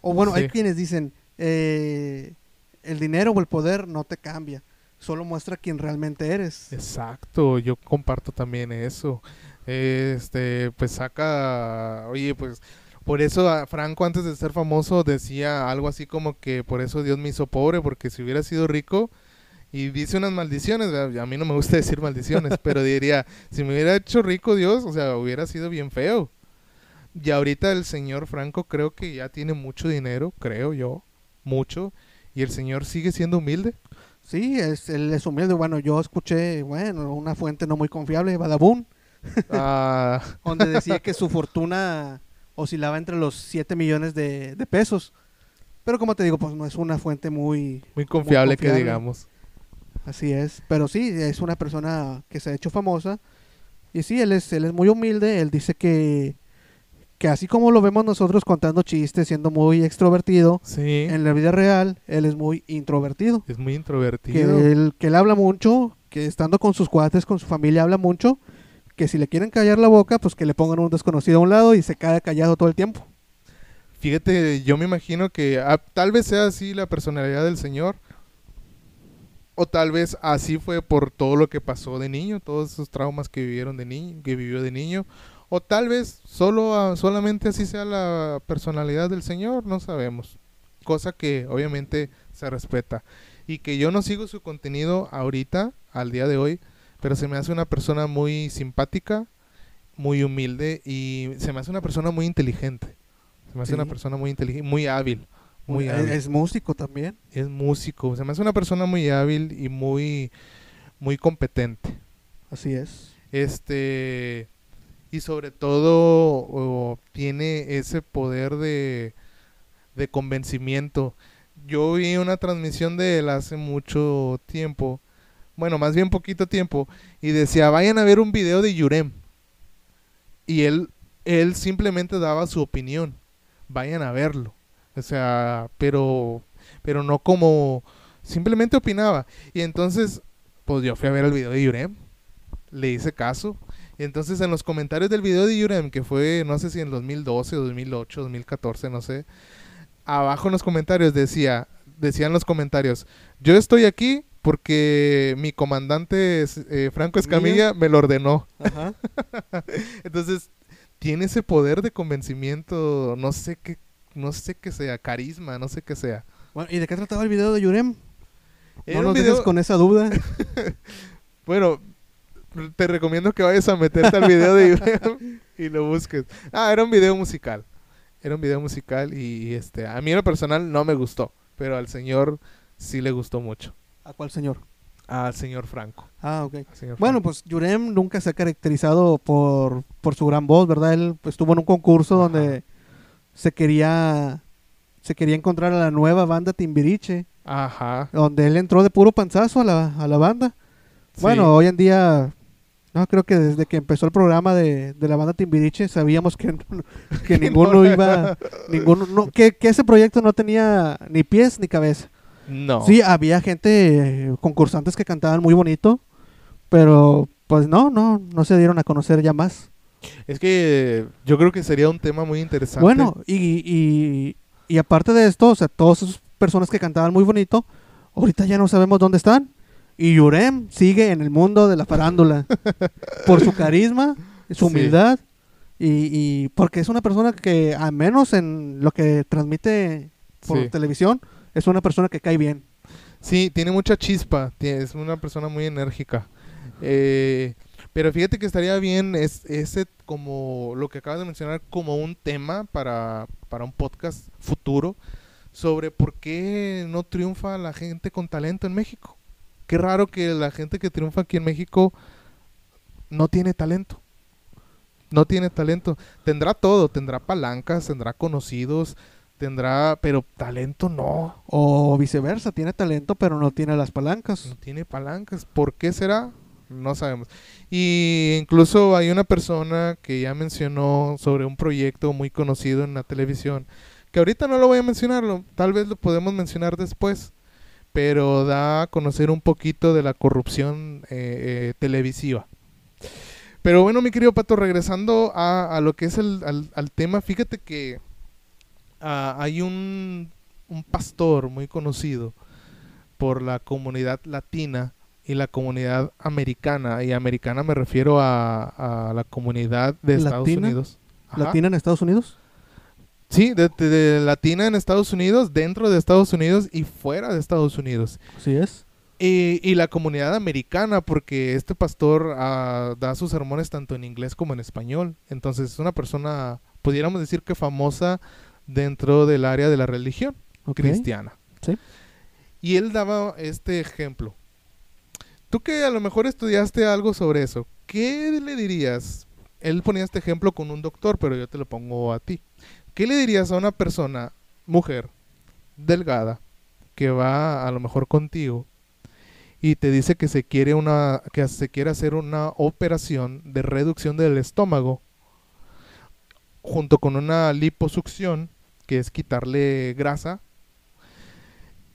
O bueno, hay quienes dicen, eh, el dinero o el poder no te cambia, solo muestra quién realmente eres. Exacto, yo comparto también eso. Este, pues saca, oye, pues por eso Franco antes de ser famoso decía algo así como que por eso Dios me hizo pobre, porque si hubiera sido rico y dice unas maldiciones, a mí no me gusta decir maldiciones, pero diría, si me hubiera hecho rico Dios, o sea, hubiera sido bien feo. Y ahorita el señor Franco creo que ya tiene mucho dinero, creo yo, mucho, y el señor sigue siendo humilde. Sí, es, él es humilde. Bueno, yo escuché, bueno, una fuente no muy confiable, Badabun, Ah, donde decía que su fortuna oscilaba entre los 7 millones de, de pesos. Pero como te digo, pues no es una fuente muy... muy confiable que confiable. digamos. Así es. Pero sí, es una persona que se ha hecho famosa. Y sí, él es, él es muy humilde. Él dice que, que así como lo vemos nosotros contando chistes, siendo muy extrovertido, Sí. en la vida real, él es muy introvertido. Es muy Que introvertido. él, que él habla mucho, que estando con sus cuates, con su familia, habla mucho. Que si le quieren callar la boca, pues que le pongan un desconocido a un lado y se queda callado todo el tiempo. Fíjate, yo me imagino que ah, tal vez sea así la personalidad del señor. O tal vez así fue por todo lo que pasó de niño, todos esos traumas que vivieron de niño, que vivió de niño. O tal vez solo ah, solamente así sea la personalidad del señor, no sabemos. Cosa que obviamente se respeta. Y que yo no sigo su contenido ahorita, al día de hoy, pero se me hace una persona muy simpática, muy humilde y se me hace una persona muy inteligente. Se me hace Sí. una persona muy inteligente, muy hábil. Muy es, hábil. es músico también. es músico. Se me hace una persona muy hábil y muy, muy competente. Así es. Este. Y sobre todo tiene ese poder de, de convencimiento. Yo vi una transmisión de él hace mucho tiempo. Bueno, más bien poquito tiempo. Y decía, vayan a ver un video de Yurem. Y él, él simplemente daba su opinión. Vayan a verlo. O sea, pero, pero no como... Simplemente opinaba. Y entonces, pues yo fui a ver el video de Yurem. Le hice caso. Y entonces en los comentarios del video de Yurem, que fue, no sé si en 2012, 2008, 2014, no sé. Abajo en los comentarios decía, decían los comentarios, yo estoy aquí porque mi comandante eh, Franco Escamilla me lo ordenó. Ajá. Entonces, tiene ese poder de convencimiento, no sé qué, no sé qué sea, carisma, no sé qué sea. Bueno, ¿y de qué trataba el video de Yurem? No nos video- dejes con esa duda. Bueno, te recomiendo que vayas a meterte al video de Yurem y lo busques. Ah, era un video musical. Era un video musical y este, a mí en lo personal no me gustó, pero al señor sí le gustó mucho. ¿A cuál señor? Al señor Franco. Ah, ok. Bueno, pues Yurem nunca se ha caracterizado por, por su gran voz, ¿verdad? Él pues, estuvo en un concurso Ajá. donde se quería se quería encontrar a la nueva banda Timbiriche, Ajá. donde él entró de puro panzazo a la, a la banda. Bueno, hoy en día, no creo que desde que empezó el programa de, de la banda Timbiriche sabíamos que, que ninguno iba, ninguno, no, que, que ese proyecto no tenía ni pies ni cabeza. no. Sí, había gente, eh, concursantes que cantaban muy bonito, pero pues no, no, no se dieron a conocer ya más. Es que yo creo que sería un tema muy interesante. Bueno, y, y, y aparte de esto, o sea, todas esas personas que cantaban muy bonito, ahorita ya no sabemos dónde están. Y Yurem sigue en el mundo de la farándula por su carisma, su humildad y, y porque es una persona que, al menos en lo que transmite por Sí. televisión, es una persona que cae bien. Sí, tiene mucha chispa, es una persona muy enérgica. Eh, pero fíjate que estaría bien es, ese como lo que acabas de mencionar como un tema para, para un podcast futuro sobre por qué no triunfa la gente con talento en México. Qué raro que la gente que triunfa aquí en México no tiene talento. No tiene talento. Tendrá todo, tendrá palancas, tendrá conocidos, tendrá, pero talento no. O viceversa, tiene talento pero no tiene las palancas. No tiene palancas. ¿Por qué será? No sabemos. Y incluso hay una persona que ya mencionó sobre un proyecto muy conocido en la televisión, que ahorita no lo voy a mencionar, tal vez lo podemos mencionar después, pero da a conocer un poquito de la corrupción eh, eh, televisiva. Pero bueno, mi querido Pato, regresando a, a lo que es el al, al tema, fíjate que ah, hay un, un pastor muy conocido por la comunidad latina y la comunidad americana. Y americana me refiero a, a la comunidad de Estados. Unidos. Ajá. ¿Latina en Estados Unidos? Sí, de, de- de latina en Estados Unidos, dentro de Estados Unidos y fuera de Estados Unidos. Así es. Y, y la comunidad americana, porque este pastor ah, da sus sermones tanto en inglés como en español. Entonces es una persona, pudiéramos decir que famosa dentro del área de la religión cristiana. Sí. Y él daba este ejemplo. Tú que a lo mejor estudiaste algo sobre eso, ¿qué le dirías? Él ponía este ejemplo con un doctor, pero yo te lo pongo a ti. ¿Qué le dirías a una persona, mujer, delgada, que va a lo mejor contigo y te dice que se quiere una que se quiere hacer una operación de reducción del estómago junto con una liposucción, que es quitarle grasa?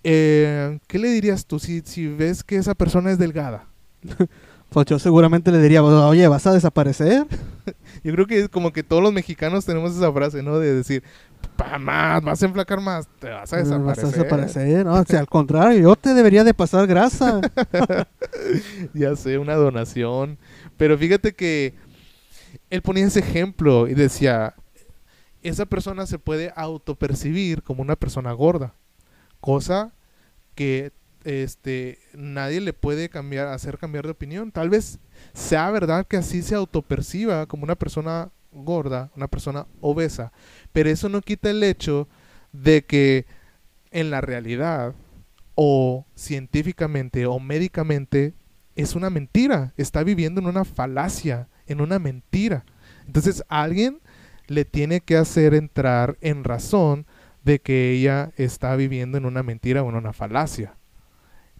Eh, ¿Qué le dirías tú si, si ves que esa persona es delgada? Pues yo seguramente le diría, oye, ¿vas a desaparecer? Yo creo que es como que todos los mexicanos tenemos esa frase, ¿no? De decir, más, vas a enflacar más, te vas a Vas desaparecer. a desaparecer, ¿no? O sea, al contrario, yo te debería de pasar grasa. ya sé, una donación. Pero fíjate que él ponía ese ejemplo y decía, esa persona se puede autopercibir como una persona gorda, cosa que este nadie le puede cambiar hacer cambiar de opinión. Tal vez sea verdad que así se autoperciba como una persona gorda, una persona obesa. Pero eso no quita el hecho de que en la realidad o científicamente o médicamente es una mentira. Está viviendo en una falacia, en una mentira. Entonces alguien le tiene que hacer entrar en razón de que ella está viviendo en una mentira o en una falacia.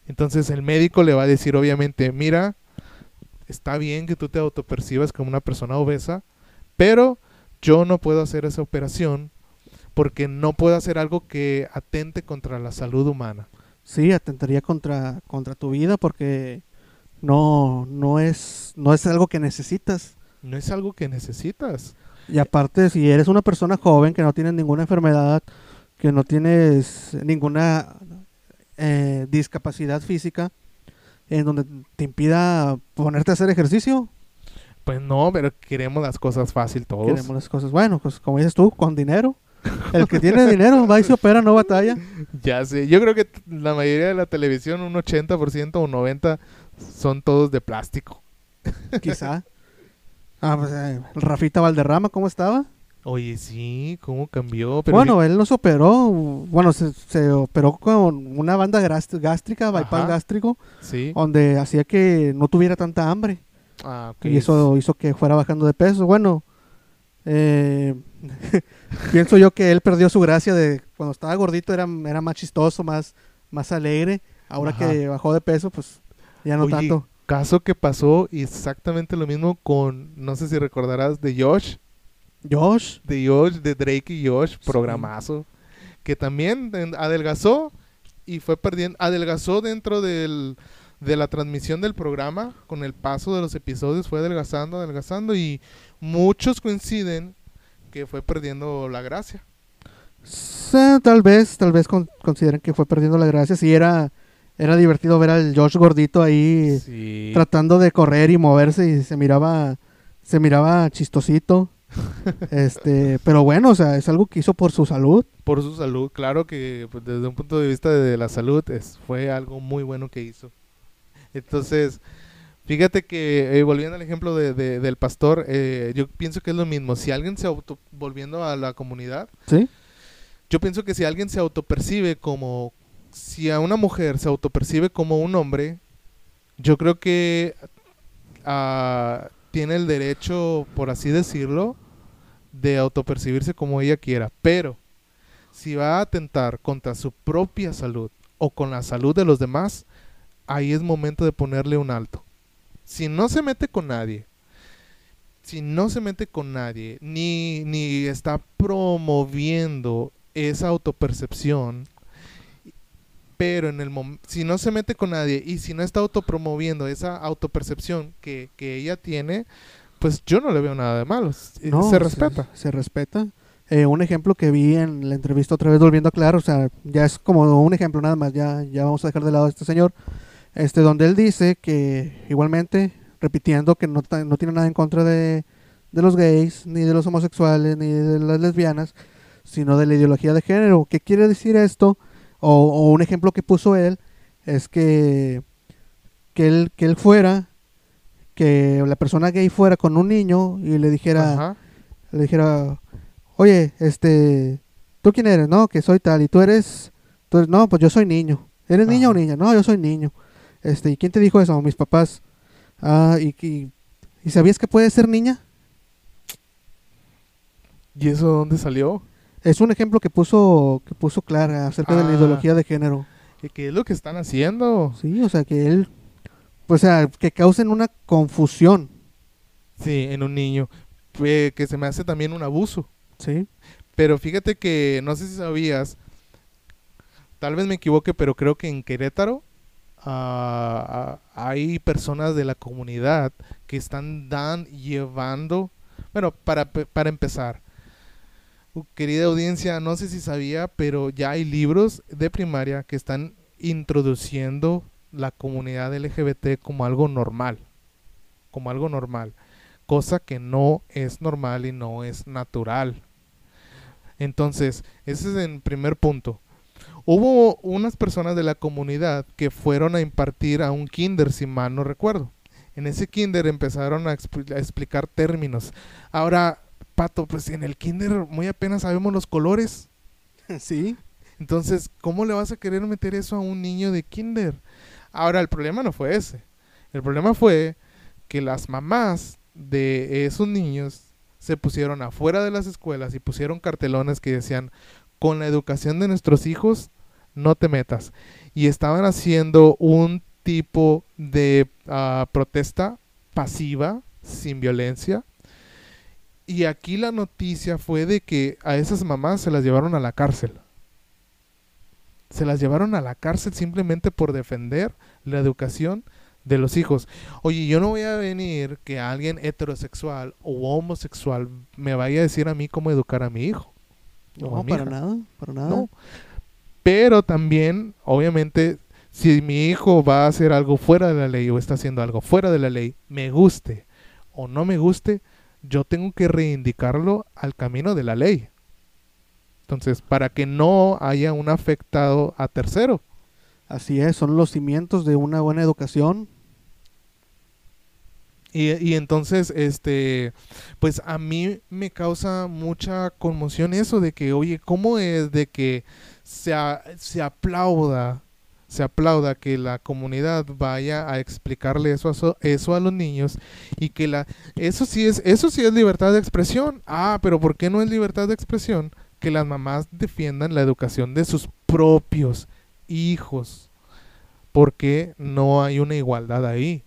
Entonces el médico le va a decir obviamente, mira, está bien que tú te autopercibas como una persona obesa, pero yo no puedo hacer esa operación porque no puedo hacer algo que atente contra la salud humana. Sí, atentaría contra, contra tu vida porque no, no, es, no es algo que necesitas. No es algo que necesitas. Y aparte, si eres una persona joven que no tiene ninguna enfermedad, que no tienes ninguna eh, discapacidad física, en donde te impida ponerte a hacer ejercicio. Pues no, pero queremos las cosas fácil todos. Queremos las cosas, bueno, pues como dices tú, con dinero. El que tiene dinero va y se opera, no batalla. Ya sé, yo creo que la mayoría de la televisión, un 80% o 90% son todos de plástico. Quizá. Ah, pues, eh, Rafita Valderrama, ¿cómo estaba? Oye, sí, ¿cómo cambió? Pero bueno, él no se operó, bueno, se, se operó con una banda gástrica, bypass gástrico, sí. donde hacía que no tuviera tanta hambre. Ah, Y eso hizo que fuera bajando de peso. Bueno, eh, pienso yo que él perdió su gracia de cuando estaba gordito era, era más chistoso, más, más alegre. Ahora que bajó de peso, pues ya no tanto. Caso que pasó exactamente lo mismo con, no sé si recordarás, de Josh. Josh. De Josh, de Drake y Josh, programazo. Que también adelgazó y fue perdiendo, adelgazó dentro del, de la transmisión del programa, con el paso de los episodios fue adelgazando, adelgazando y muchos coinciden que fue perdiendo la gracia. tal vez, tal vez consideren que fue perdiendo la gracia. Si era, era divertido ver al Josh gordito ahí tratando de correr y moverse y se miraba, se miraba chistosito. Este, pero bueno, o sea, es algo que hizo por su salud. Por su salud, claro que pues, desde un punto de vista de la salud es, fue algo muy bueno que hizo. Entonces, fíjate que eh, volviendo al ejemplo de, del pastor, eh, yo pienso que es lo mismo. Si alguien se auto, volviendo a la comunidad, ¿Sí? yo pienso que si alguien se autopercibe como, si a una mujer se autopercibe como un hombre, yo creo que uh, tiene el derecho, por así decirlo, de autopercibirse como ella quiera. Pero si va a atentar contra su propia salud o con la salud de los demás, ahí es momento de ponerle un alto. Si no se mete con nadie, si no se mete con nadie, ni, ni está promoviendo esa autopercepción, pero en el si no se mete con nadie y si no está autopromoviendo esa autopercepción que, que ella tiene, pues yo no le veo nada de malo. se respeta. Se, respeta. Eh, un ejemplo que vi en la entrevista otra vez volviendo a claro, o sea, ya es como un ejemplo nada más, ya, ya vamos a dejar de lado a este señor este, donde él dice que igualmente, repitiendo que no, no tiene nada en contra de, de, los gays, ni de los homosexuales, ni de las lesbianas, sino de la ideología de género. ¿Qué quiere decir esto? O, un ejemplo que puso él es que, que, él, que él fuera, que la persona gay fuera con un niño y le dijera, le dijera, oye, este, ¿tú quién eres? No, que soy tal, y tú eres, tú eres no, pues yo soy niño. ¿Eres niña o niña? No, yo soy niño. Este, ¿y quién te dijo eso? Mis papás. Ah, y, y, sabías que puede ser niña? ¿Y eso dónde salió? Es un ejemplo que puso que puso Clara acerca de la ah. ideología de género. ¿Y qué es lo que están haciendo? Sí, o sea, que él o sea, que causen una confusión. Sí, en un niño, que se me hace también un abuso. Sí. Pero fíjate que no sé si sabías, tal vez me equivoque, pero creo que en Querétaro hay personas de la comunidad que están dan, llevando, bueno, para, para empezar, querida audiencia, no sé si sabía, pero ya hay libros de primaria que están introduciendo la comunidad LGBT como algo normal, como algo normal, cosa que no es normal y no es natural. Entonces, ese es el primer punto. Hubo unas personas de la comunidad que fueron a impartir a un kinder, si mal no recuerdo. En ese kinder empezaron a, explicar términos. Ahora, Pato, pues en el kinder muy apenas sabemos los colores. sí. Entonces, ¿cómo le vas a querer meter eso a un niño de kinder? Ahora, el problema no fue ese. El problema fue que las mamás de esos niños se pusieron afuera de las escuelas y pusieron cartelones que decían, con la educación de nuestros hijos, no te metas. Y estaban haciendo un tipo de ah, protesta pasiva, sin violencia. Y aquí la noticia fue de que a esas mamás se las llevaron a la cárcel. Se las llevaron a la cárcel simplemente por defender la educación de los hijos. Oye, yo no voy a venir que alguien heterosexual o homosexual me vaya a decir a mí cómo educar a mi hijo. No, para nada, para nada. No. Pero también, obviamente, si mi hijo va a hacer algo fuera de la ley o está haciendo algo fuera de la ley, me guste o no me guste, yo tengo que reivindicarlo al camino de la ley. Entonces, para que no haya un afectado a tercero. Así es, son los cimientos de una buena educación. Y, y, entonces, este, pues a mí me causa mucha conmoción eso de que, oye, ¿cómo es de que se, se aplauda, se aplauda que la comunidad vaya a explicarle eso a, eso a los niños y que la, eso sí es, eso sí es libertad de expresión. Ah, pero ¿por qué no es libertad de expresión que las mamás defiendan la educación de sus propios hijos? Porque no hay una igualdad ahí.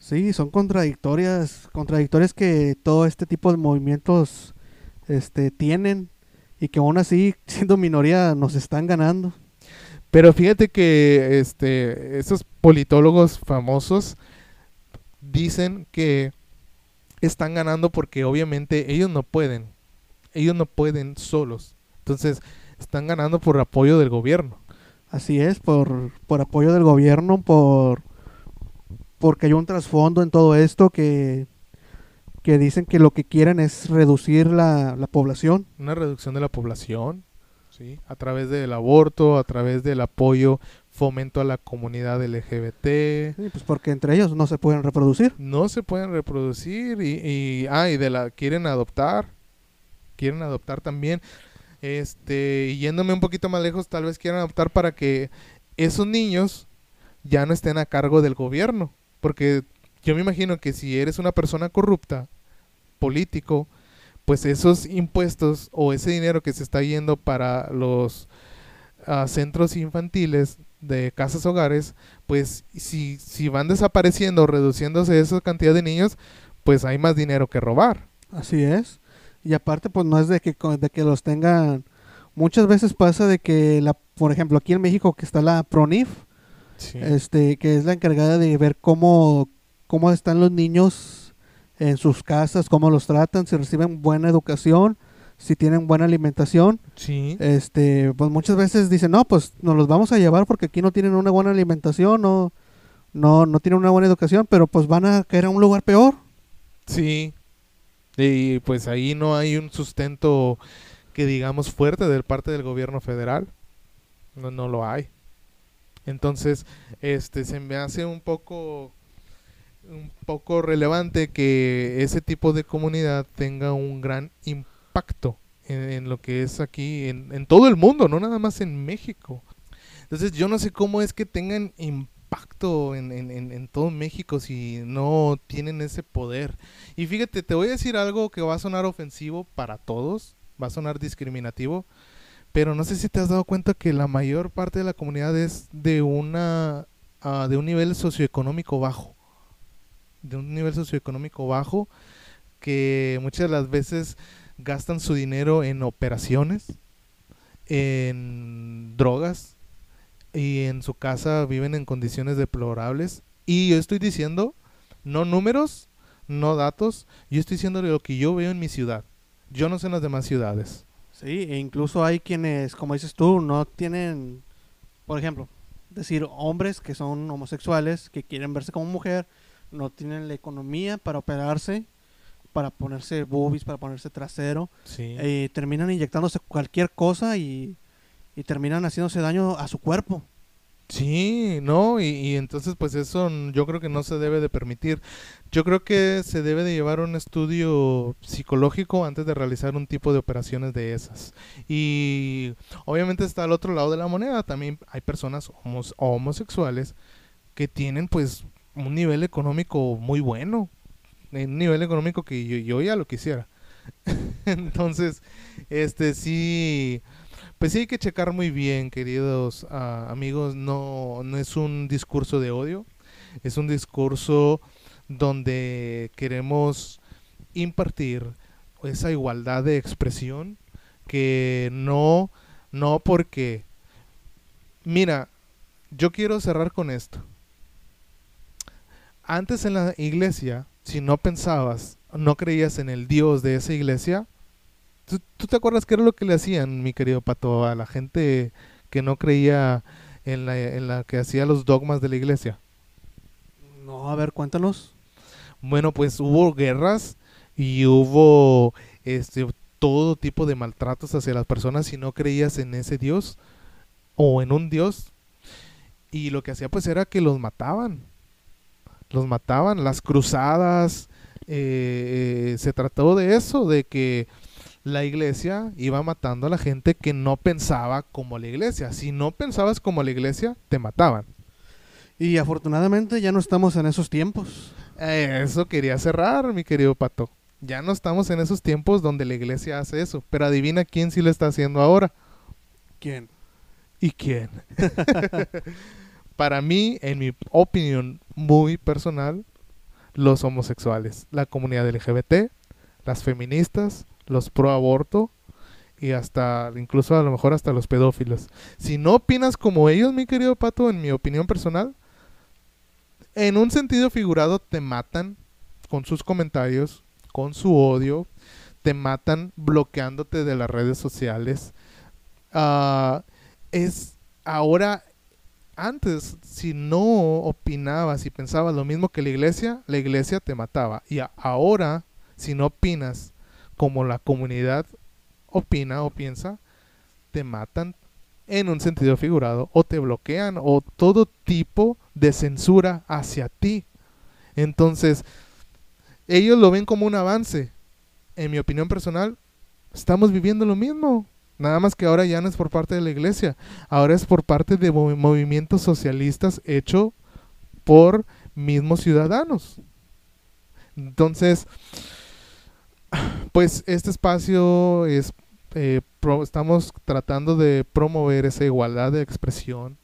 Sí, son contradictorias, contradictorias que todo este tipo de movimientos este, tienen y que aún así, siendo minoría, nos están ganando. Pero fíjate que este, esos politólogos famosos dicen que están ganando porque obviamente ellos no pueden, ellos no pueden solos. Entonces, están ganando por apoyo del gobierno. Así es, por, por apoyo del gobierno, por porque hay un trasfondo en todo esto que, que dicen que lo que quieren es reducir la, población. Una reducción de la población, ¿sí? A través del aborto, a través del apoyo, fomento a la comunidad LGBT. Sí, pues porque entre ellos no se pueden reproducir. No se pueden reproducir y, y, ah, de la, quieren adoptar, quieren adoptar también. Este, yéndome un poquito más lejos, tal vez quieran adoptar para que esos niños ya no estén a cargo del gobierno porque yo me imagino que si eres una persona corrupta, político, pues esos impuestos o ese dinero que se está yendo para los ah, centros infantiles de casas hogares, pues si, si van desapareciendo o reduciéndose esa cantidad de niños, pues hay más dinero que robar. Así es. Y aparte, pues no es de que, de que los tengan... Muchas veces pasa de que, la, por ejemplo, aquí en México que está la PRONIF, este, que es la encargada de ver cómo, cómo están los niños en sus casas, cómo los tratan, si reciben buena educación, si tienen buena alimentación. Sí. Este, pues muchas veces dicen, no, pues nos los vamos a llevar porque aquí no tienen una buena alimentación, no, no, no tienen una buena educación, pero pues van a caer a un lugar peor. Sí. Y pues ahí no hay un sustento que digamos fuerte de parte del gobierno federal. No, no lo hay. Entonces, este se me hace un poco un poco relevante que ese tipo de comunidad tenga un gran impacto en, lo que es aquí, en, todo el mundo, no nada más en México. Entonces yo no sé cómo es que tengan impacto en, en, todo México si no tienen ese poder. Y fíjate, te voy a decir algo que va a sonar ofensivo para todos, va a sonar discriminativo, pero no sé si te has dado cuenta que la mayor parte de la comunidad es de una uh, de un nivel socioeconómico bajo. De un nivel socioeconómico bajo que muchas de las veces gastan su dinero en operaciones, en drogas y en su casa viven en condiciones deplorables. Y yo estoy diciendo, no números, no datos, yo estoy diciendo lo que yo veo en mi ciudad. Yo no sé en las demás ciudades. Sí, e incluso hay quienes, como dices tú, no tienen, por ejemplo, decir hombres que son homosexuales, que quieren verse como mujer, no tienen la economía para operarse, para ponerse boobies, para ponerse trasero, sí. y terminan inyectándose cualquier cosa y, y terminan haciéndose daño a su cuerpo. Sí, ¿no? Y, entonces pues eso yo creo que no se debe de permitir. Yo creo que se debe de llevar un estudio psicológico antes de realizar un tipo de operaciones de esas. Y obviamente está al otro lado de la moneda. También hay personas homos- homosexuales que tienen pues un nivel económico muy bueno. Un nivel económico que yo, yo ya lo quisiera. Entonces, este sí... Pues sí hay que checar muy bien, queridos ah, amigos, no, no es un discurso de odio, es un discurso donde queremos impartir esa igualdad de expresión que no, no porque, mira, yo quiero cerrar con esto. Antes en la iglesia, si no pensabas, no creías en el Dios de esa iglesia, ¿Tú, tú te acuerdas qué era lo que le hacían, mi querido Pato, a la gente que no creía en la, en la que hacía los dogmas de la iglesia? No, a ver, cuéntanos. Bueno, pues hubo guerras y hubo este todo tipo de maltratos hacia las personas si no creías en ese Dios o en un Dios. Y lo que hacía pues era que los mataban. Los mataban, las cruzadas. eh, eh, se trató de eso, de que la iglesia iba matando a la gente que no pensaba como la iglesia. Si no pensabas como la iglesia, te mataban. Y afortunadamente ya no estamos en esos tiempos. Eso quería cerrar, mi querido Pato. Ya no estamos en esos tiempos donde la iglesia hace eso. Pero adivina quién sí lo está haciendo ahora. ¿Quién? ¿Y quién? Para mí, en mi opinión muy personal, los homosexuales, la comunidad LGBT, las feministas, los pro aborto y hasta, incluso a lo mejor hasta los pedófilos. Si no opinas como ellos, mi querido Pato, en mi opinión personal, en un sentido figurado te matan con sus comentarios, con su odio, te matan bloqueándote de las redes sociales. Ah, es ahora antes si no opinabas y pensabas lo mismo que la iglesia, la iglesia te mataba. Y ahora si no opinas como la comunidad opina o piensa, te matan en un sentido figurado o te bloquean o todo tipo de censura hacia ti. Entonces, ellos lo ven como un avance. En mi opinión personal, estamos viviendo lo mismo. Nada más que ahora ya no es por parte de la iglesia, ahora es por parte de movi- movimientos socialistas hecho por mismos ciudadanos. Entonces, pues este espacio es, eh, pro- estamos tratando de promover esa igualdad de expresión.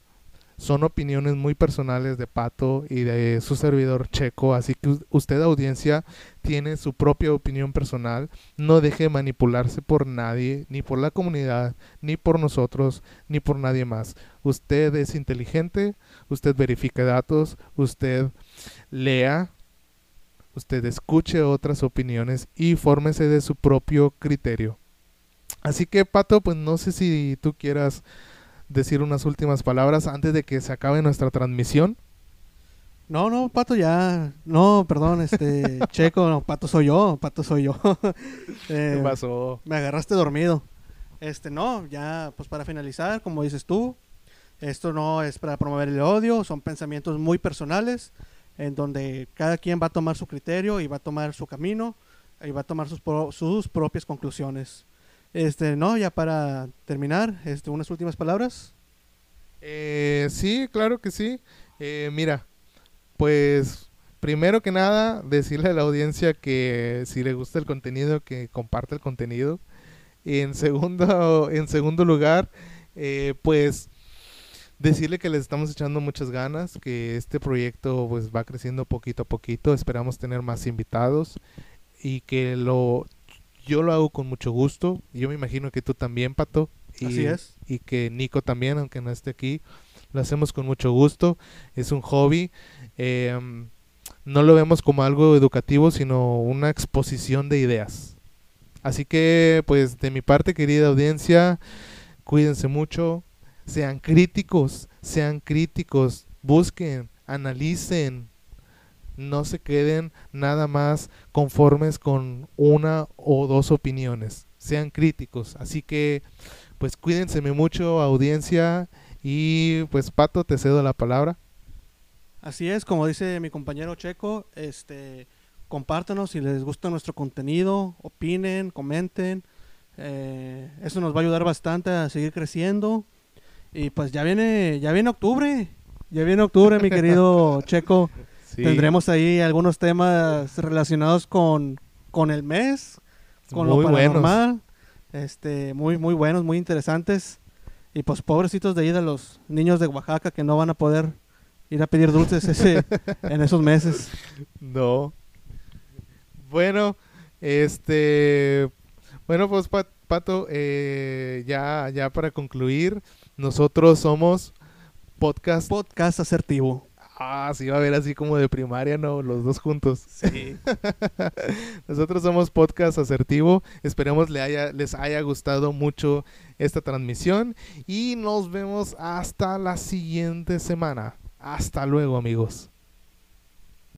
Son opiniones muy personales de Pato y de su servidor Checo, así que usted audiencia tiene su propia opinión personal. No deje manipularse por nadie, ni por la comunidad, ni por nosotros, ni por nadie más. Usted es inteligente, usted verifique datos, usted lea, usted escuche otras opiniones y fórmese de su propio criterio. Así que, Pato, pues no sé si tú quieras decir unas últimas palabras antes de que se acabe nuestra transmisión. No, no, Pato ya. No, perdón, este. Checo, no, Pato soy yo, Pato soy yo. Eh, ¿Qué pasó? Me agarraste dormido. Este, no, ya, pues para finalizar, como dices tú, esto no es para promover el odio, son pensamientos muy personales, en donde cada quien va a tomar su criterio y va a tomar su camino y va a tomar sus, pro- sus propias conclusiones. Este, no, ya para terminar, este, unas últimas palabras. Eh, sí, claro que sí. Eh, mira, pues primero que nada, decirle a la audiencia que si le gusta el contenido, que comparte el contenido. En segundo, en segundo lugar, eh, pues decirle que les estamos echando muchas ganas, que este proyecto pues va creciendo poquito a poquito. Esperamos tener más invitados y que lo yo lo hago con mucho gusto. Yo me imagino que tú también, Pato. Y, Así es. Y que Nico también, aunque no esté aquí. Lo hacemos con mucho gusto. Es un hobby. Eh, no lo vemos como algo educativo, sino una exposición de ideas. Así que, pues, de mi parte, querida audiencia, cuídense mucho. Sean críticos, sean críticos. Busquen, analicen. No se queden nada más conformes con una o dos opiniones. Sean críticos. Así que, pues, cuídense mucho, audiencia. Y pues Pato, te cedo la palabra. Así es, como dice mi compañero Checo, este, compártanos si les gusta nuestro contenido, opinen, comenten. eh, eso nos va a ayudar bastante a seguir creciendo. Y pues ya viene, ya viene octubre. Ya viene octubre, mi querido Checo. Sí. Tendremos ahí algunos temas relacionados con, con el mes, con Muy lo buenos. paranormal. Este, muy, muy buenos, muy interesantes. Y pues pobrecitos de ahí de los niños de Oaxaca que no van a poder ir a pedir dulces ese, en esos meses. No. Bueno, este. Bueno, pues Pat- Pato, eh, ya, ya para concluir, nosotros somos podcast. Podcast asertivo. Ah, sí, va a ver así como de primaria, ¿no? Los dos juntos. Sí. Nosotros somos Podcast Asertivo. Esperemos le haya, les haya gustado mucho esta transmisión. Y nos vemos hasta la siguiente semana. Hasta luego, amigos.